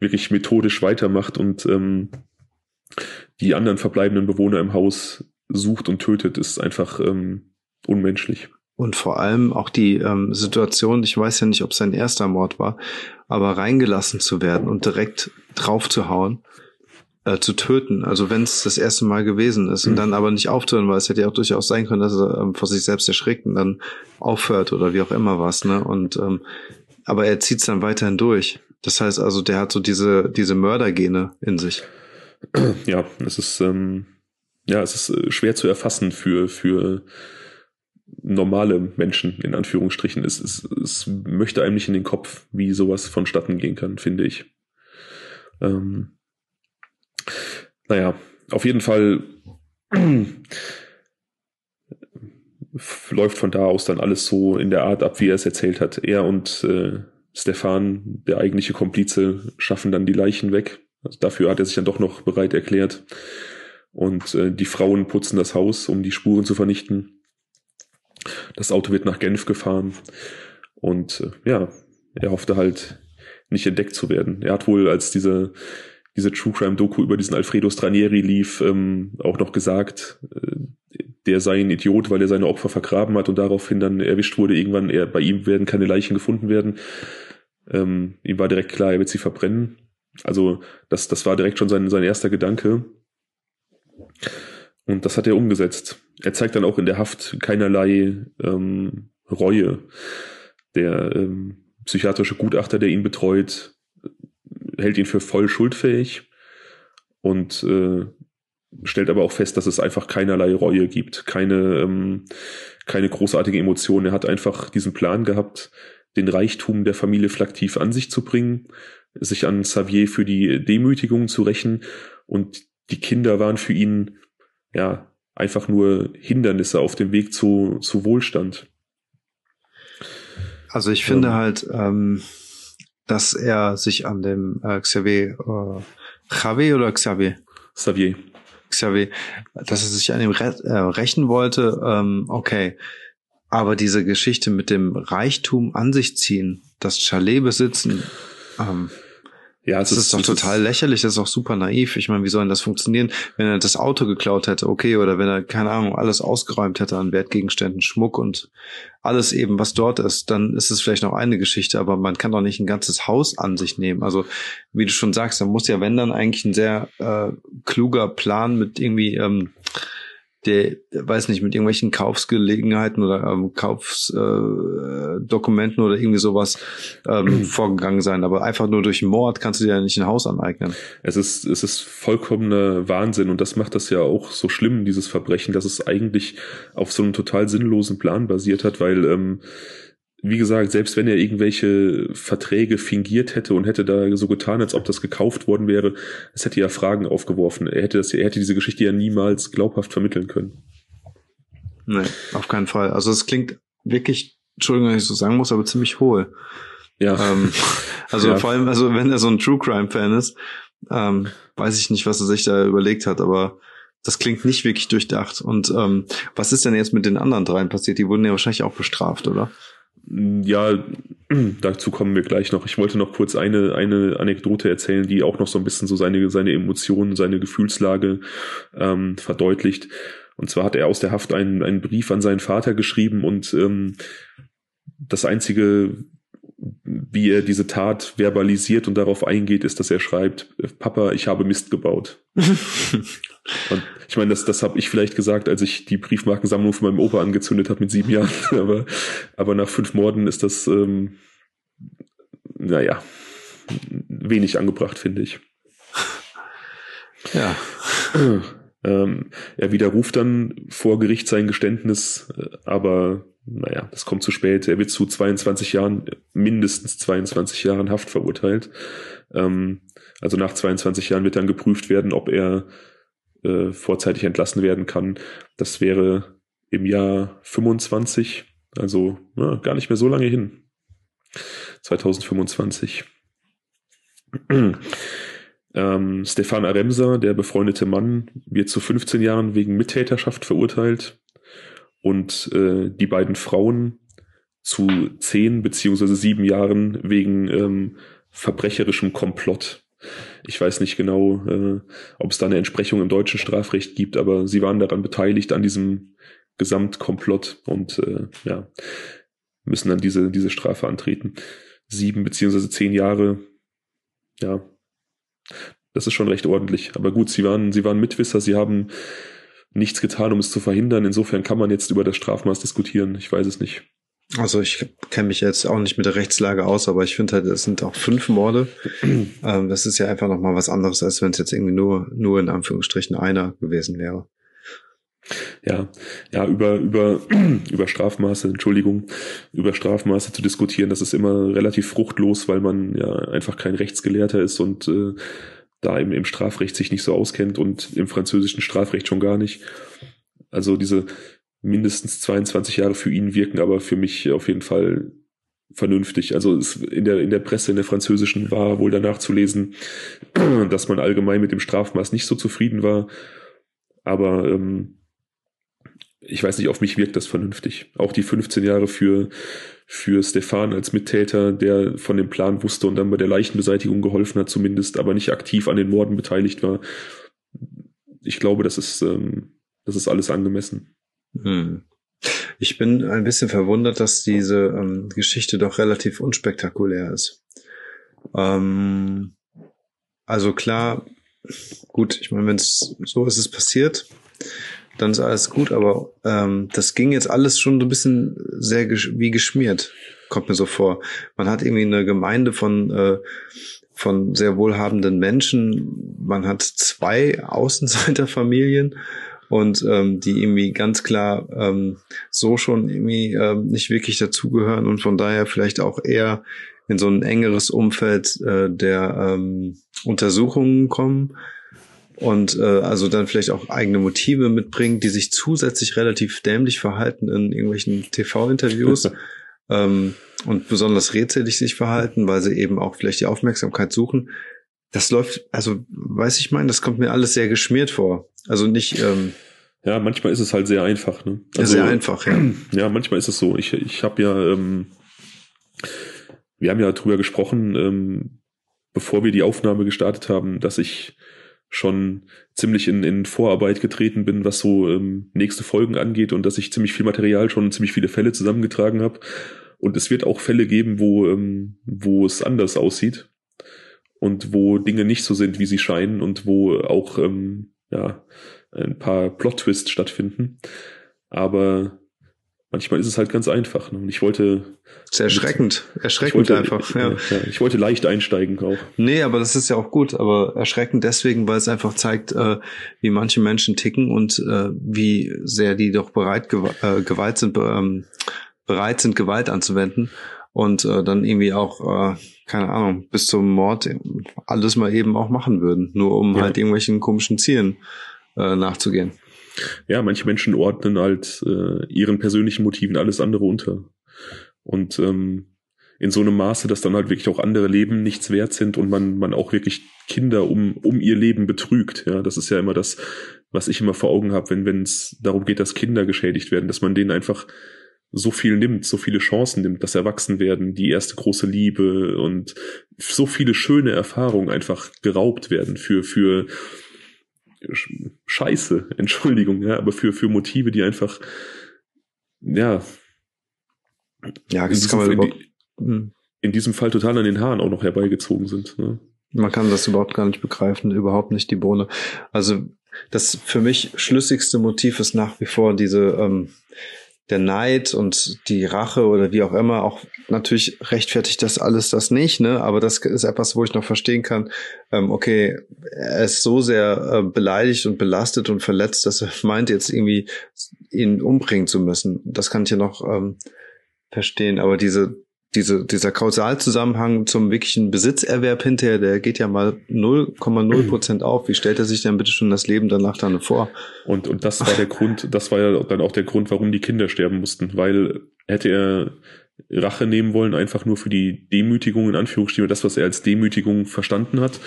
A: wirklich methodisch weitermacht und ähm, die anderen verbleibenden Bewohner im Haus sucht und tötet, ist einfach ähm, unmenschlich.
B: Und vor allem auch die ähm, Situation, ich weiß ja nicht, ob es sein erster Mord war, aber reingelassen zu werden und direkt drauf zu hauen, äh, zu töten. Also wenn es das erste Mal gewesen ist und
A: Mhm.
B: dann aber nicht aufzuhören, weil es hätte ja auch durchaus sein können, dass er ähm, vor sich selbst erschrickt und dann aufhört oder wie auch immer was. Ne? Und ähm, aber er zieht es dann weiterhin durch. Das heißt also, der hat so diese diese Mördergene in sich.
A: ja, es ist ähm, ja, es ist äh, schwer zu erfassen für für normale Menschen in Anführungsstrichen. Es, es, es möchte einem nicht in den Kopf, wie sowas vonstatten gehen kann, finde ich. Ähm, naja, auf jeden Fall läuft von da aus dann alles so in der Art ab, wie er es erzählt hat. Er und äh, Stefan, der eigentliche Komplize, schaffen dann die Leichen weg. Also dafür hat er sich dann doch noch bereit erklärt. Und äh, die Frauen putzen das Haus, um die Spuren zu vernichten. Das Auto wird nach Genf gefahren. Und äh, ja, er hoffte halt nicht entdeckt zu werden. Er hat wohl, als diese, diese True Crime Doku über diesen Alfredo Stranieri lief, ähm, auch noch gesagt, äh, der sei ein Idiot, weil er seine Opfer vergraben hat und daraufhin dann erwischt wurde. Irgendwann, er, bei ihm werden keine Leichen gefunden werden. Ähm, ihm war direkt klar, er wird sie verbrennen. Also das, das war direkt schon sein, sein erster Gedanke. Und das hat er umgesetzt. Er zeigt dann auch in der Haft keinerlei ähm, Reue. Der ähm, psychiatrische Gutachter, der ihn betreut, hält ihn für voll schuldfähig und äh, stellt aber auch fest, dass es einfach keinerlei Reue gibt, keine, ähm, keine großartige Emotion. Er hat einfach diesen Plan gehabt, den Reichtum der Familie Flaktiv an sich zu bringen, sich an Xavier für die Demütigung zu rächen und die Kinder waren für ihn ja einfach nur Hindernisse auf dem Weg zu, zu Wohlstand.
B: Also ich finde ähm, halt, ähm, dass er sich an dem äh, Xavier, äh, Xavier oder Xavier?
A: Xavier.
B: Xavier, dass er sich an ihm re äh, rächen wollte, ähm, okay. Aber diese Geschichte mit dem Reichtum an sich ziehen, das Chalet besitzen, ähm, ja, es das ist, ist doch total lächerlich, das ist auch super naiv. Ich meine, wie soll denn das funktionieren, wenn er das Auto geklaut hätte, okay, oder wenn er, keine Ahnung, alles ausgeräumt hätte an Wertgegenständen, Schmuck und alles eben, was dort ist, dann ist es vielleicht noch eine Geschichte, aber man kann doch nicht ein ganzes Haus an sich nehmen. Also, wie du schon sagst, da muss ja, wenn dann eigentlich ein sehr äh, kluger Plan mit irgendwie ähm, der, weiß nicht, mit irgendwelchen Kaufsgelegenheiten oder ähm, Kaufsdokumenten äh, oder irgendwie sowas ähm, vorgegangen sein. Aber einfach nur durch Mord kannst du dir ja nicht ein Haus aneignen.
A: Es ist, es ist vollkommener Wahnsinn und das macht das ja auch so schlimm, dieses Verbrechen, dass es eigentlich auf so einem total sinnlosen Plan basiert hat, weil ähm, wie gesagt, selbst wenn er irgendwelche Verträge fingiert hätte und hätte da so getan, als ob das gekauft worden wäre, es hätte ja Fragen aufgeworfen. Er hätte das, er hätte diese Geschichte ja niemals glaubhaft vermitteln können.
B: Nee, auf keinen Fall. Also es klingt wirklich, Entschuldigung, dass ich so sagen muss, aber ziemlich hohl. Ja. Ähm, also ja. vor allem, also wenn er so ein True Crime Fan ist, ähm, weiß ich nicht, was er sich da überlegt hat, aber das klingt nicht wirklich durchdacht. Und ähm, was ist denn jetzt mit den anderen dreien passiert? Die wurden ja wahrscheinlich auch bestraft, oder?
A: Ja, dazu kommen wir gleich noch. Ich wollte noch kurz eine, eine Anekdote erzählen, die auch noch so ein bisschen so seine, seine Emotionen, seine Gefühlslage ähm, verdeutlicht. Und zwar hat er aus der Haft einen, einen Brief an seinen Vater geschrieben und ähm, das einzige, wie er diese Tat verbalisiert und darauf eingeht, ist, dass er schreibt, Papa, ich habe Mist gebaut. und ich meine, das, das habe ich vielleicht gesagt, als ich die Briefmarkensammlung von meinem Opa angezündet habe mit sieben Jahren. aber, aber nach fünf Morden ist das, ähm, naja, wenig angebracht, finde ich.
B: Ja.
A: Ähm, er widerruft dann vor Gericht sein Geständnis, äh, aber naja, das kommt zu spät. Er wird zu 22 Jahren, mindestens 22 Jahren Haft verurteilt. Ähm, also nach 22 Jahren wird dann geprüft werden, ob er äh, vorzeitig entlassen werden kann. Das wäre im Jahr 25, also na, gar nicht mehr so lange hin. 2025. ähm, Stefan Aremsa, der befreundete Mann, wird zu 15 Jahren wegen Mittäterschaft verurteilt und äh, die beiden Frauen zu zehn beziehungsweise sieben Jahren wegen ähm, verbrecherischem Komplott. Ich weiß nicht genau, äh, ob es da eine Entsprechung im deutschen Strafrecht gibt, aber sie waren daran beteiligt an diesem Gesamtkomplott und äh, ja, müssen dann diese, diese Strafe antreten. Sieben beziehungsweise zehn Jahre, ja, das ist schon recht ordentlich. Aber gut, sie waren, sie waren Mitwisser, sie haben nichts getan, um es zu verhindern. Insofern kann man jetzt über das Strafmaß diskutieren. Ich weiß es nicht.
B: Also ich kenne mich jetzt auch nicht mit der Rechtslage aus, aber ich finde halt, es sind auch fünf Morde. ähm, das ist ja einfach nochmal was anderes, als wenn es jetzt irgendwie nur, nur in Anführungsstrichen einer gewesen wäre.
A: Ja, ja, über, über, über Strafmaße, Entschuldigung, über Strafmaße zu diskutieren, das ist immer relativ fruchtlos, weil man ja einfach kein Rechtsgelehrter ist und äh, da im, im Strafrecht sich nicht so auskennt und im französischen Strafrecht schon gar nicht. Also diese mindestens 22 Jahre für ihn wirken aber für mich auf jeden Fall vernünftig. Also in der in der Presse in der französischen war wohl danach zu lesen, dass man allgemein mit dem Strafmaß nicht so zufrieden war. Aber ähm, ich weiß nicht, auf mich wirkt das vernünftig. Auch die 15 Jahre für für Stefan als Mittäter, der von dem Plan wusste und dann bei der Leichenbeseitigung geholfen hat, zumindest, aber nicht aktiv an den Morden beteiligt war. Ich glaube, das ist, ähm, das ist alles angemessen.
B: Hm. Ich bin ein bisschen verwundert, dass diese ähm, Geschichte doch relativ unspektakulär ist. Ähm, also klar, gut, ich meine, wenn es so ist es passiert. dann ist alles gut, aber ähm, das ging jetzt alles schon so ein bisschen sehr gesch wie geschmiert, kommt mir so vor. Man hat irgendwie eine Gemeinde von äh, von sehr wohlhabenden Menschen. Man hat zwei Außenseiterfamilien und ähm, die irgendwie ganz klar ähm, so schon irgendwie ähm, nicht wirklich dazugehören und von daher vielleicht auch eher in so ein engeres Umfeld äh, der ähm, Untersuchungen kommen und äh, also dann vielleicht auch eigene Motive mitbringen, die sich zusätzlich relativ dämlich verhalten in irgendwelchen TV-Interviews ähm, und besonders rätselig sich verhalten, weil sie eben auch vielleicht die Aufmerksamkeit suchen. Das läuft, also weiß ich mein, das kommt mir alles sehr geschmiert vor. Also nicht. Ähm,
A: ja, manchmal ist es halt sehr einfach. Ne?
B: Also, sehr einfach, ja.
A: Ja, manchmal ist es so. Ich, ich habe ja, ähm, wir haben ja drüber gesprochen, ähm, bevor wir die Aufnahme gestartet haben, dass ich schon ziemlich in, in Vorarbeit getreten bin, was so ähm, nächste Folgen angeht und dass ich ziemlich viel Material schon ziemlich viele Fälle zusammengetragen habe. Und es wird auch Fälle geben, wo, ähm, wo es anders aussieht und wo Dinge nicht so sind, wie sie scheinen und wo auch ähm, ja, ein paar Plot-Twists stattfinden. Aber manchmal ist es halt ganz einfach. Ne? Und ich wollte.
B: Sehr erschreckend. Erschreckend
A: wollte,
B: einfach, ja.
A: ja. Ich wollte leicht einsteigen auch.
B: Nee, aber das ist ja auch gut, aber erschreckend deswegen, weil es einfach zeigt, äh, wie manche Menschen ticken und äh, wie sehr die doch bereit gew äh, Gewalt sind, ähm, bereit sind, Gewalt anzuwenden. Und äh, dann irgendwie auch, äh, keine Ahnung, bis zum Mord alles mal eben auch machen würden, nur um ja. halt irgendwelchen komischen Zielen äh, nachzugehen
A: ja, manche Menschen ordnen halt äh, ihren persönlichen Motiven alles andere unter. Und ähm, in so einem Maße, dass dann halt wirklich auch andere Leben nichts wert sind und man, man auch wirklich Kinder um, um ihr Leben betrügt. Ja, das ist ja immer das, was ich immer vor Augen habe, wenn wenn es darum geht, dass Kinder geschädigt werden, dass man denen einfach so viel nimmt, so viele Chancen nimmt, dass erwachsen werden, die erste große Liebe und so viele schöne Erfahrungen einfach geraubt werden für, für Scheiße, Entschuldigung, ja, aber für, für Motive, die einfach, ja,
B: ja, das kann man
A: in, die, hm. in diesem Fall total an den Haaren auch noch herbeigezogen sind. Ne?
B: Man kann das überhaupt gar nicht begreifen, überhaupt nicht die Bohne. Also das für mich schlüssigste Motiv ist nach wie vor diese ähm, der Neid und die Rache oder wie auch immer, auch natürlich rechtfertigt das alles das nicht, ne? Aber das ist etwas, wo ich noch verstehen kann, ähm, okay, er ist so sehr äh, beleidigt und belastet und verletzt, dass er meint, jetzt irgendwie ihn umbringen zu müssen. Das kann ich ja noch ähm, verstehen. Aber diese diese, dieser Kausalzusammenhang zum wirklichen Besitzerwerb hinterher, der geht ja mal 0,0 Prozent auf. Wie stellt er sich denn bitte schon das Leben danach dann vor?
A: Und, und das war der Grund, das war ja dann auch der Grund, warum die Kinder sterben mussten, weil hätte er Rache nehmen wollen, einfach nur für die Demütigung, in Anführungsstrichen, das, was er als Demütigung verstanden hat,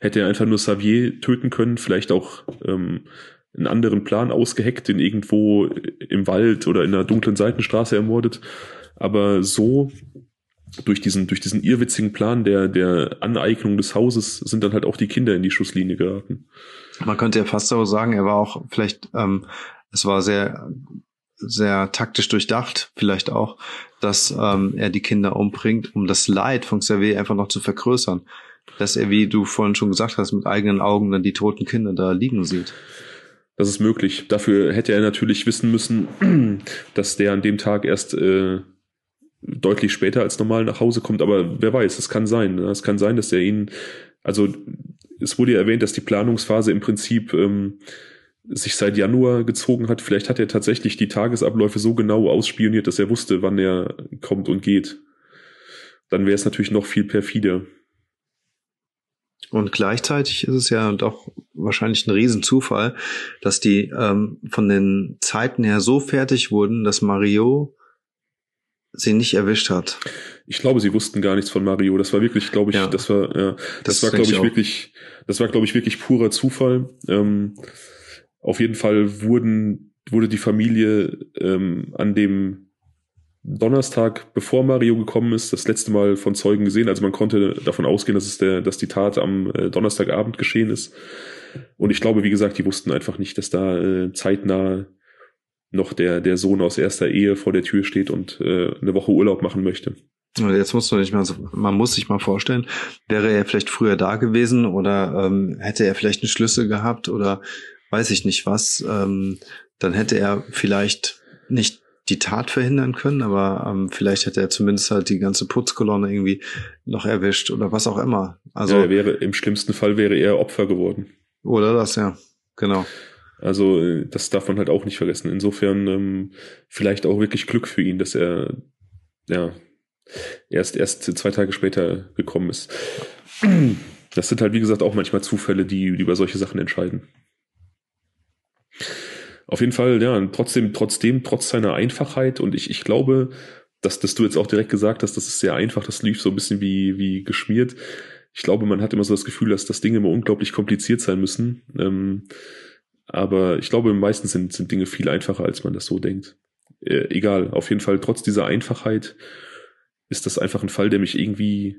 A: hätte er einfach nur Xavier töten können, vielleicht auch ähm, einen anderen Plan ausgeheckt, den irgendwo im Wald oder in einer dunklen Seitenstraße ermordet. Aber so durch diesen, durch diesen irrwitzigen Plan der, der Aneignung des Hauses sind dann halt auch die Kinder in die Schusslinie geraten.
B: Man könnte ja fast so sagen, er war auch vielleicht, ähm, es war sehr, sehr taktisch durchdacht, vielleicht auch, dass ähm, er die Kinder umbringt, um das Leid von Xavier einfach noch zu vergrößern. Dass er, wie du vorhin schon gesagt hast, mit eigenen Augen dann die toten Kinder da liegen sieht.
A: Das ist möglich. Dafür hätte er natürlich wissen müssen, dass der an dem Tag erst äh, deutlich später als normal nach Hause kommt, aber wer weiß, es kann sein. Ne? Es kann sein, dass er ihn, also es wurde ja erwähnt, dass die Planungsphase im Prinzip ähm, sich seit Januar gezogen hat. Vielleicht hat er tatsächlich die Tagesabläufe so genau ausspioniert, dass er wusste, wann er kommt und geht. Dann wäre es natürlich noch viel perfider.
B: Und gleichzeitig ist es ja doch wahrscheinlich ein Riesenzufall, dass die ähm, von den Zeiten her so fertig wurden, dass Mario sie nicht erwischt hat.
A: Ich glaube, sie wussten gar nichts von Mario. Das war wirklich, glaube ich, ja. das war, ja, das, das war, glaube ich, wirklich, das war, glaube ich, wirklich purer Zufall. Ähm, auf jeden Fall wurden, wurde die Familie ähm, an dem Donnerstag, bevor Mario gekommen ist, das letzte Mal von Zeugen gesehen. Also man konnte davon ausgehen, dass es der, dass die Tat am äh, Donnerstagabend geschehen ist. Und ich glaube, wie gesagt, die wussten einfach nicht, dass da äh, zeitnah noch der, der Sohn aus erster Ehe vor der Tür steht und äh, eine Woche Urlaub machen möchte.
B: Jetzt muss man nicht mal so, man muss sich mal vorstellen, wäre er vielleicht früher da gewesen oder ähm, hätte er vielleicht eine Schlüssel gehabt oder weiß ich nicht was, ähm, dann hätte er vielleicht nicht die Tat verhindern können, aber ähm, vielleicht hätte er zumindest halt die ganze Putzkolonne irgendwie noch erwischt oder was auch immer.
A: Also ja, er wäre im schlimmsten Fall wäre er Opfer geworden.
B: Oder das, ja, genau.
A: Also äh, das darf man halt auch nicht vergessen. Insofern ähm, vielleicht auch wirklich Glück für ihn, dass er ja erst erst zwei Tage später gekommen ist. Das sind halt wie gesagt auch manchmal Zufälle, die, die über solche Sachen entscheiden. Auf jeden Fall, ja, trotzdem, trotzdem, trotz seiner Einfachheit und ich, ich glaube, dass, dass du jetzt auch direkt gesagt hast, das ist sehr einfach, das lief so ein bisschen wie, wie geschmiert. Ich glaube, man hat immer so das Gefühl, dass das Dinge immer unglaublich kompliziert sein müssen. Ähm, aber ich glaube, meistens sind, sind Dinge viel einfacher, als man das so denkt. Äh, egal, auf jeden Fall, trotz dieser Einfachheit ist das einfach ein Fall, der mich irgendwie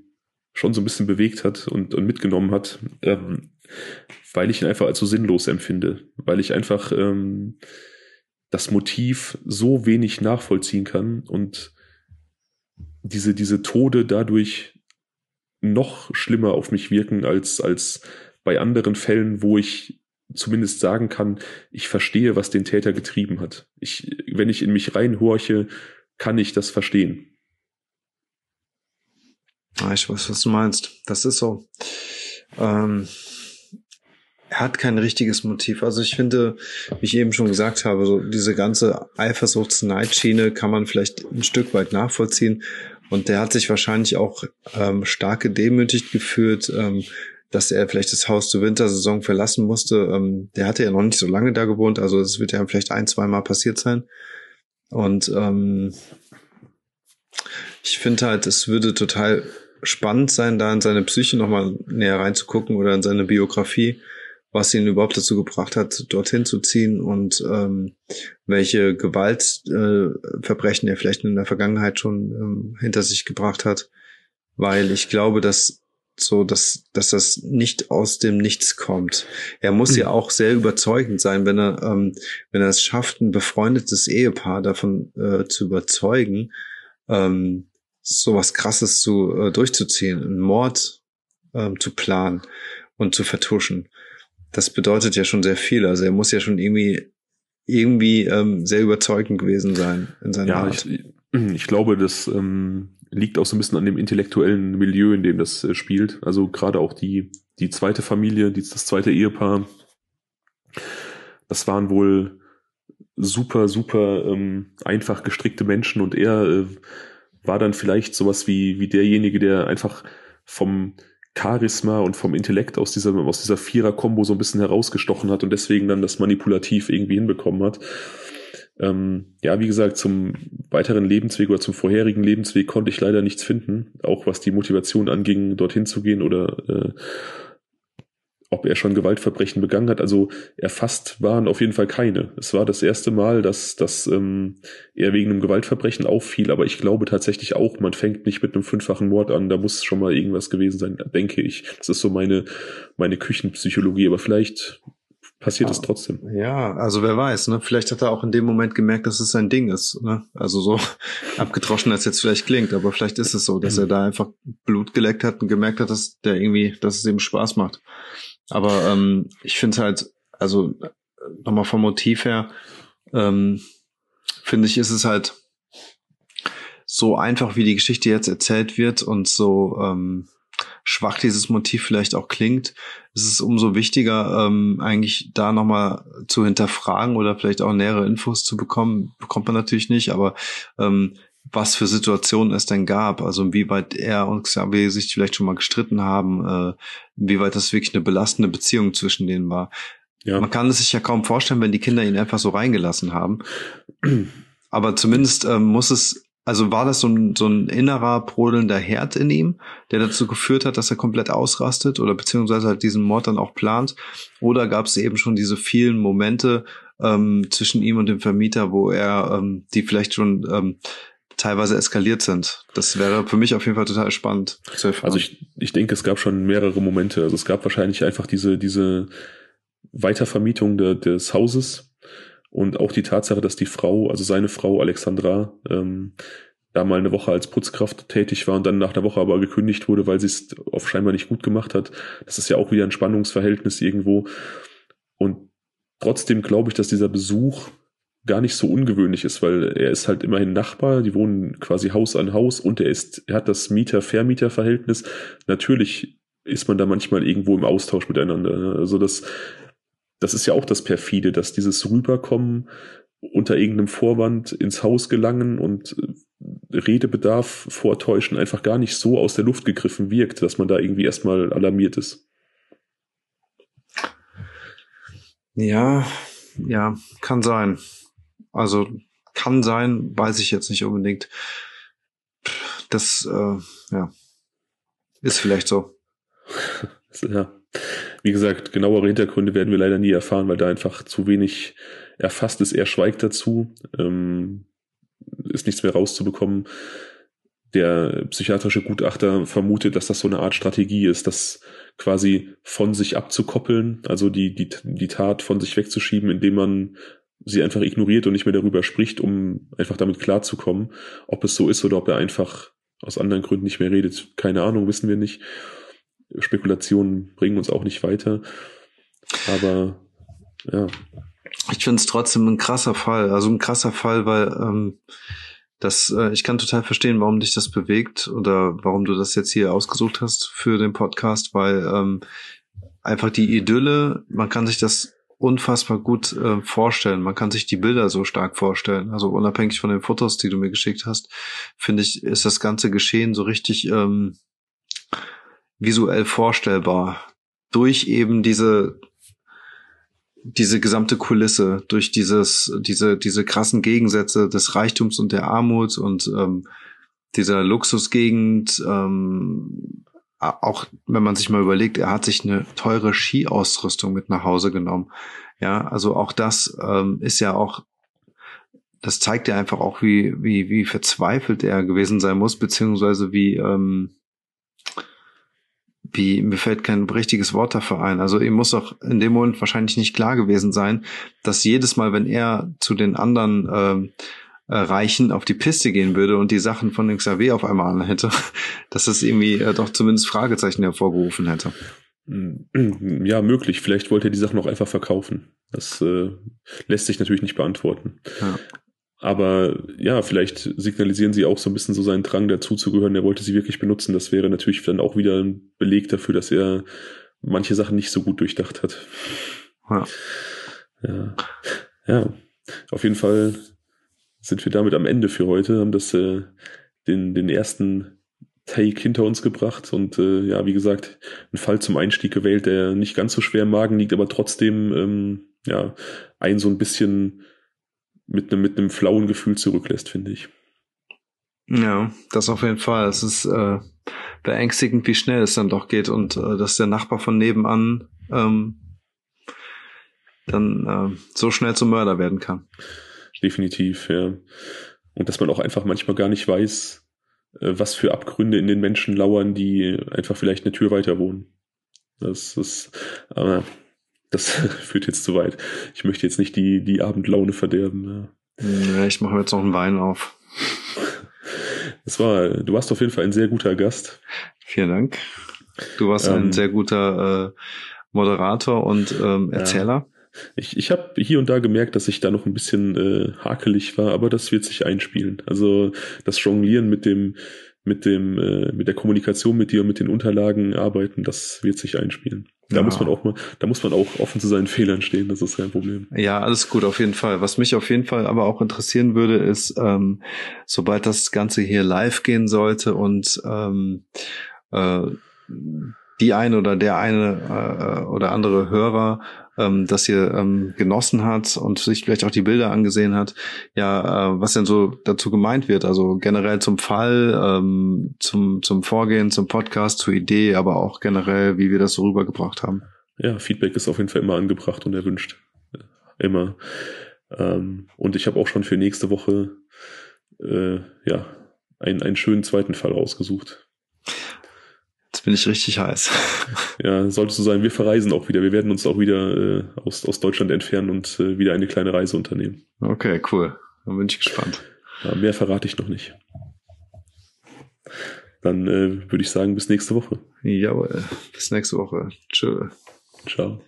A: schon so ein bisschen bewegt hat und, und mitgenommen hat, ähm, weil ich ihn einfach als so sinnlos empfinde, weil ich einfach ähm, das Motiv so wenig nachvollziehen kann und diese, diese Tode dadurch noch schlimmer auf mich wirken als, als bei anderen Fällen, wo ich zumindest sagen kann, ich verstehe, was den Täter getrieben hat. Ich, wenn ich in mich reinhorche, kann ich das verstehen.
B: Ah, ich weiß, was du meinst. Das ist so. Ähm, er hat kein richtiges Motiv. Also ich finde, wie ich eben schon gesagt habe, so diese ganze Eifersuchts-Neidschiene kann man vielleicht ein Stück weit nachvollziehen. Und der hat sich wahrscheinlich auch ähm, stark gedemütigt gefühlt, ähm, dass er vielleicht das Haus zur Wintersaison verlassen musste. Ähm, der hatte ja noch nicht so lange da gewohnt, also es wird ja vielleicht ein, zwei Mal passiert sein. Und ähm, ich finde halt, es würde total spannend sein, da in seine Psyche nochmal näher reinzugucken oder in seine Biografie, was ihn überhaupt dazu gebracht hat, dorthin zu ziehen und ähm, welche Gewaltverbrechen äh, er vielleicht in der Vergangenheit schon ähm, hinter sich gebracht hat. Weil ich glaube, dass so, dass, dass das nicht aus dem Nichts kommt. Er muss mhm. ja auch sehr überzeugend sein, wenn er, ähm, wenn er es schafft, ein befreundetes Ehepaar davon äh, zu überzeugen, ähm, sowas krasses zu äh, durchzuziehen, einen Mord ähm, zu planen und zu vertuschen. Das bedeutet ja schon sehr viel. Also er muss ja schon irgendwie irgendwie ähm, sehr überzeugend gewesen sein in seiner ja, Art.
A: Ich, ich glaube, das ähm, liegt auch so ein bisschen an dem intellektuellen Milieu, in dem das äh, spielt. Also gerade auch die, die zweite Familie, die, das zweite Ehepaar, das waren wohl super, super ähm, einfach gestrickte Menschen und er äh, war dann vielleicht sowas wie, wie derjenige, der einfach vom Charisma und vom Intellekt aus dieser, aus dieser Vierer-Kombo so ein bisschen herausgestochen hat und deswegen dann das manipulativ irgendwie hinbekommen hat. Ähm, ja, wie gesagt, zum weiteren Lebensweg oder zum vorherigen Lebensweg konnte ich leider nichts finden, auch was die Motivation anging, dorthin zu gehen oder äh, ob er schon Gewaltverbrechen begangen hat. Also erfasst waren auf jeden Fall keine. Es war das erste Mal, dass, dass ähm, er wegen einem Gewaltverbrechen auffiel, aber ich glaube tatsächlich auch, man fängt nicht mit einem fünffachen Mord an, da muss schon mal irgendwas gewesen sein, denke ich. Das ist so meine, meine Küchenpsychologie, aber vielleicht passiert es trotzdem.
B: Ja, also wer weiß, ne? Vielleicht hat er auch in dem Moment gemerkt, dass es sein Ding ist, ne? Also so abgedroschen, als jetzt vielleicht klingt, aber vielleicht ist es so, dass er da einfach Blut geleckt hat und gemerkt hat, dass der irgendwie, dass es ihm Spaß macht. Aber ähm, ich finde halt, also nochmal vom Motiv her, ähm, finde ich, ist es halt so einfach, wie die Geschichte jetzt erzählt wird und so ähm, schwach dieses Motiv vielleicht auch klingt, ist es umso wichtiger, ähm, eigentlich da nochmal zu hinterfragen oder vielleicht auch nähere Infos zu bekommen. Bekommt man natürlich nicht, aber ähm, was für Situationen es denn gab, also inwieweit er und Xavier sich vielleicht schon mal gestritten haben, äh, inwieweit das wirklich eine belastende Beziehung zwischen denen war. Ja. Man kann es sich ja kaum vorstellen, wenn die Kinder ihn einfach so reingelassen haben. Aber zumindest ähm, muss es, also war das so ein, so ein innerer brodelnder Herd in ihm, der dazu geführt hat, dass er komplett ausrastet oder beziehungsweise halt diesen Mord dann auch plant? Oder gab es eben schon diese vielen Momente ähm, zwischen ihm und dem Vermieter, wo er ähm, die vielleicht schon ähm, teilweise eskaliert sind. Das wäre für mich auf jeden Fall total spannend
A: zu. Also ich, ich denke, es gab schon mehrere Momente. Also es gab wahrscheinlich einfach diese, diese Weitervermietung de, des Hauses und auch die Tatsache, dass die Frau, also seine Frau Alexandra, ähm, da mal eine Woche als Putzkraft tätig war und dann nach einer Woche aber gekündigt wurde, weil sie es auf scheinbar nicht gut gemacht hat. Das ist ja auch wieder ein Spannungsverhältnis irgendwo. Und trotzdem glaube ich, dass dieser Besuch gar nicht so ungewöhnlich ist, weil er ist halt immerhin Nachbar, die wohnen quasi Haus an Haus und er ist, er hat das Mieter-Vermieter-Verhältnis. Natürlich ist man da manchmal irgendwo im Austausch miteinander. Ne? Also das, das ist ja auch das perfide, dass dieses Rüberkommen unter irgendeinem Vorwand ins Haus gelangen und Redebedarf vortäuschen einfach gar nicht so aus der Luft gegriffen wirkt, dass man da irgendwie erstmal alarmiert ist.
B: Ja, ja, kann sein. Also kann sein, weiß ich jetzt nicht unbedingt. Das, äh, ja, ist vielleicht so.
A: ja. Wie gesagt, genauere Hintergründe werden wir leider nie erfahren, weil da einfach zu wenig erfasst ist. Er schweigt dazu. Ähm, ist nichts mehr rauszubekommen. Der psychiatrische Gutachter vermutet, dass das so eine Art Strategie ist, das quasi von sich abzukoppeln, also die, die, die Tat von sich wegzuschieben, indem man sie einfach ignoriert und nicht mehr darüber spricht, um einfach damit klarzukommen. Ob es so ist oder ob er einfach aus anderen Gründen nicht mehr redet, keine Ahnung, wissen wir nicht. Spekulationen bringen uns auch nicht weiter. Aber ja.
B: Ich finde es trotzdem ein krasser Fall. Also ein krasser Fall, weil ähm, das, äh, ich kann total verstehen, warum dich das bewegt oder warum du das jetzt hier ausgesucht hast für den Podcast, weil ähm, einfach die Idylle, man kann sich das unfassbar gut äh, vorstellen. Man kann sich die Bilder so stark vorstellen. Also unabhängig von den Fotos, die du mir geschickt hast, finde ich, ist das ganze Geschehen so richtig ähm, visuell vorstellbar. Durch eben diese diese gesamte Kulisse, durch dieses, diese, diese krassen Gegensätze des Reichtums und der Armut und ähm, dieser Luxusgegend, ähm, auch wenn man sich mal überlegt, er hat sich eine teure Skiausrüstung mit nach Hause genommen. Ja, also auch das ähm, ist ja auch, das zeigt ja einfach auch, wie, wie, wie verzweifelt er gewesen sein muss, beziehungsweise wie, ähm, wie, mir fällt kein richtiges Wort dafür ein. Also ihm muss doch in dem Moment wahrscheinlich nicht klar gewesen sein, dass jedes Mal, wenn er zu den anderen ähm, äh, Reichen auf die Piste gehen würde und die Sachen von Xavier auf einmal an hätte, dass es irgendwie äh, doch zumindest Fragezeichen hervorgerufen hätte.
A: Ja, möglich. Vielleicht wollte er die Sachen auch einfach verkaufen. Das äh, lässt sich natürlich nicht beantworten. Ja. Aber ja, vielleicht signalisieren sie auch so ein bisschen so seinen Drang dazuzugehören. Er wollte sie wirklich benutzen. Das wäre natürlich dann auch wieder ein Beleg dafür, dass er manche Sachen nicht so gut durchdacht hat. Ja. Ja, ja. auf jeden Fall sind wir damit am Ende für heute, haben das äh, den, den ersten Take hinter uns gebracht und äh, ja, wie gesagt, ein Fall zum Einstieg gewählt, der nicht ganz so schwer im Magen liegt, aber trotzdem ähm, ja, ein so ein bisschen mit einem mit einem flauen Gefühl zurücklässt, finde ich.
B: Ja, das auf jeden Fall. Es ist äh, beängstigend, wie schnell es dann doch geht und äh, dass der Nachbar von nebenan ähm, dann äh, so schnell zum Mörder werden kann.
A: Definitiv, ja. Und dass man auch einfach manchmal gar nicht weiß, äh, was für Abgründe in den Menschen lauern, die einfach vielleicht eine Tür weiter wohnen. Das ist, aber das führt jetzt zu weit. Ich möchte jetzt nicht die, die Abendlaune verderben.
B: Ja. ich mache jetzt noch einen Wein auf.
A: Das war, du warst auf jeden Fall ein sehr guter Gast.
B: Vielen Dank. Du warst ähm, ein sehr guter äh, Moderator und ähm, Erzähler.
A: Ja. Ich, ich habe hier und da gemerkt, dass ich da noch ein bisschen äh, hakelig war, aber das wird sich einspielen. Also das Jonglieren mit dem, mit dem, äh, mit der Kommunikation mit dir und mit den Unterlagen arbeiten, das wird sich einspielen. Da ja. muss man auch mal, da muss man auch offen zu seinen Fehlern stehen, das ist kein Problem.
B: Ja, alles gut, auf jeden Fall. Was mich auf jeden Fall aber auch interessieren würde, ist, ähm, sobald das Ganze hier live gehen sollte und ähm, äh, die eine oder der eine äh, oder andere Hörer ähm, das hier ähm, genossen hat und sich vielleicht auch die Bilder angesehen hat, ja, äh, was denn so dazu gemeint wird. Also generell zum Fall, ähm, zum, zum Vorgehen, zum Podcast, zur Idee, aber auch generell, wie wir das so rübergebracht haben.
A: Ja, Feedback ist auf jeden Fall immer angebracht und erwünscht. Immer. Ähm, und ich habe auch schon für nächste Woche äh, ja einen, einen schönen zweiten Fall rausgesucht.
B: Bin ich richtig heiß.
A: Ja, sollte so sein. Wir verreisen auch wieder. Wir werden uns auch wieder äh, aus, aus Deutschland entfernen und äh, wieder eine kleine Reise unternehmen.
B: Okay, cool. Dann bin ich gespannt.
A: Ja, mehr verrate ich noch nicht. Dann äh, würde ich sagen, bis nächste Woche.
B: Jawohl, bis nächste Woche. Tschö.
A: Ciao.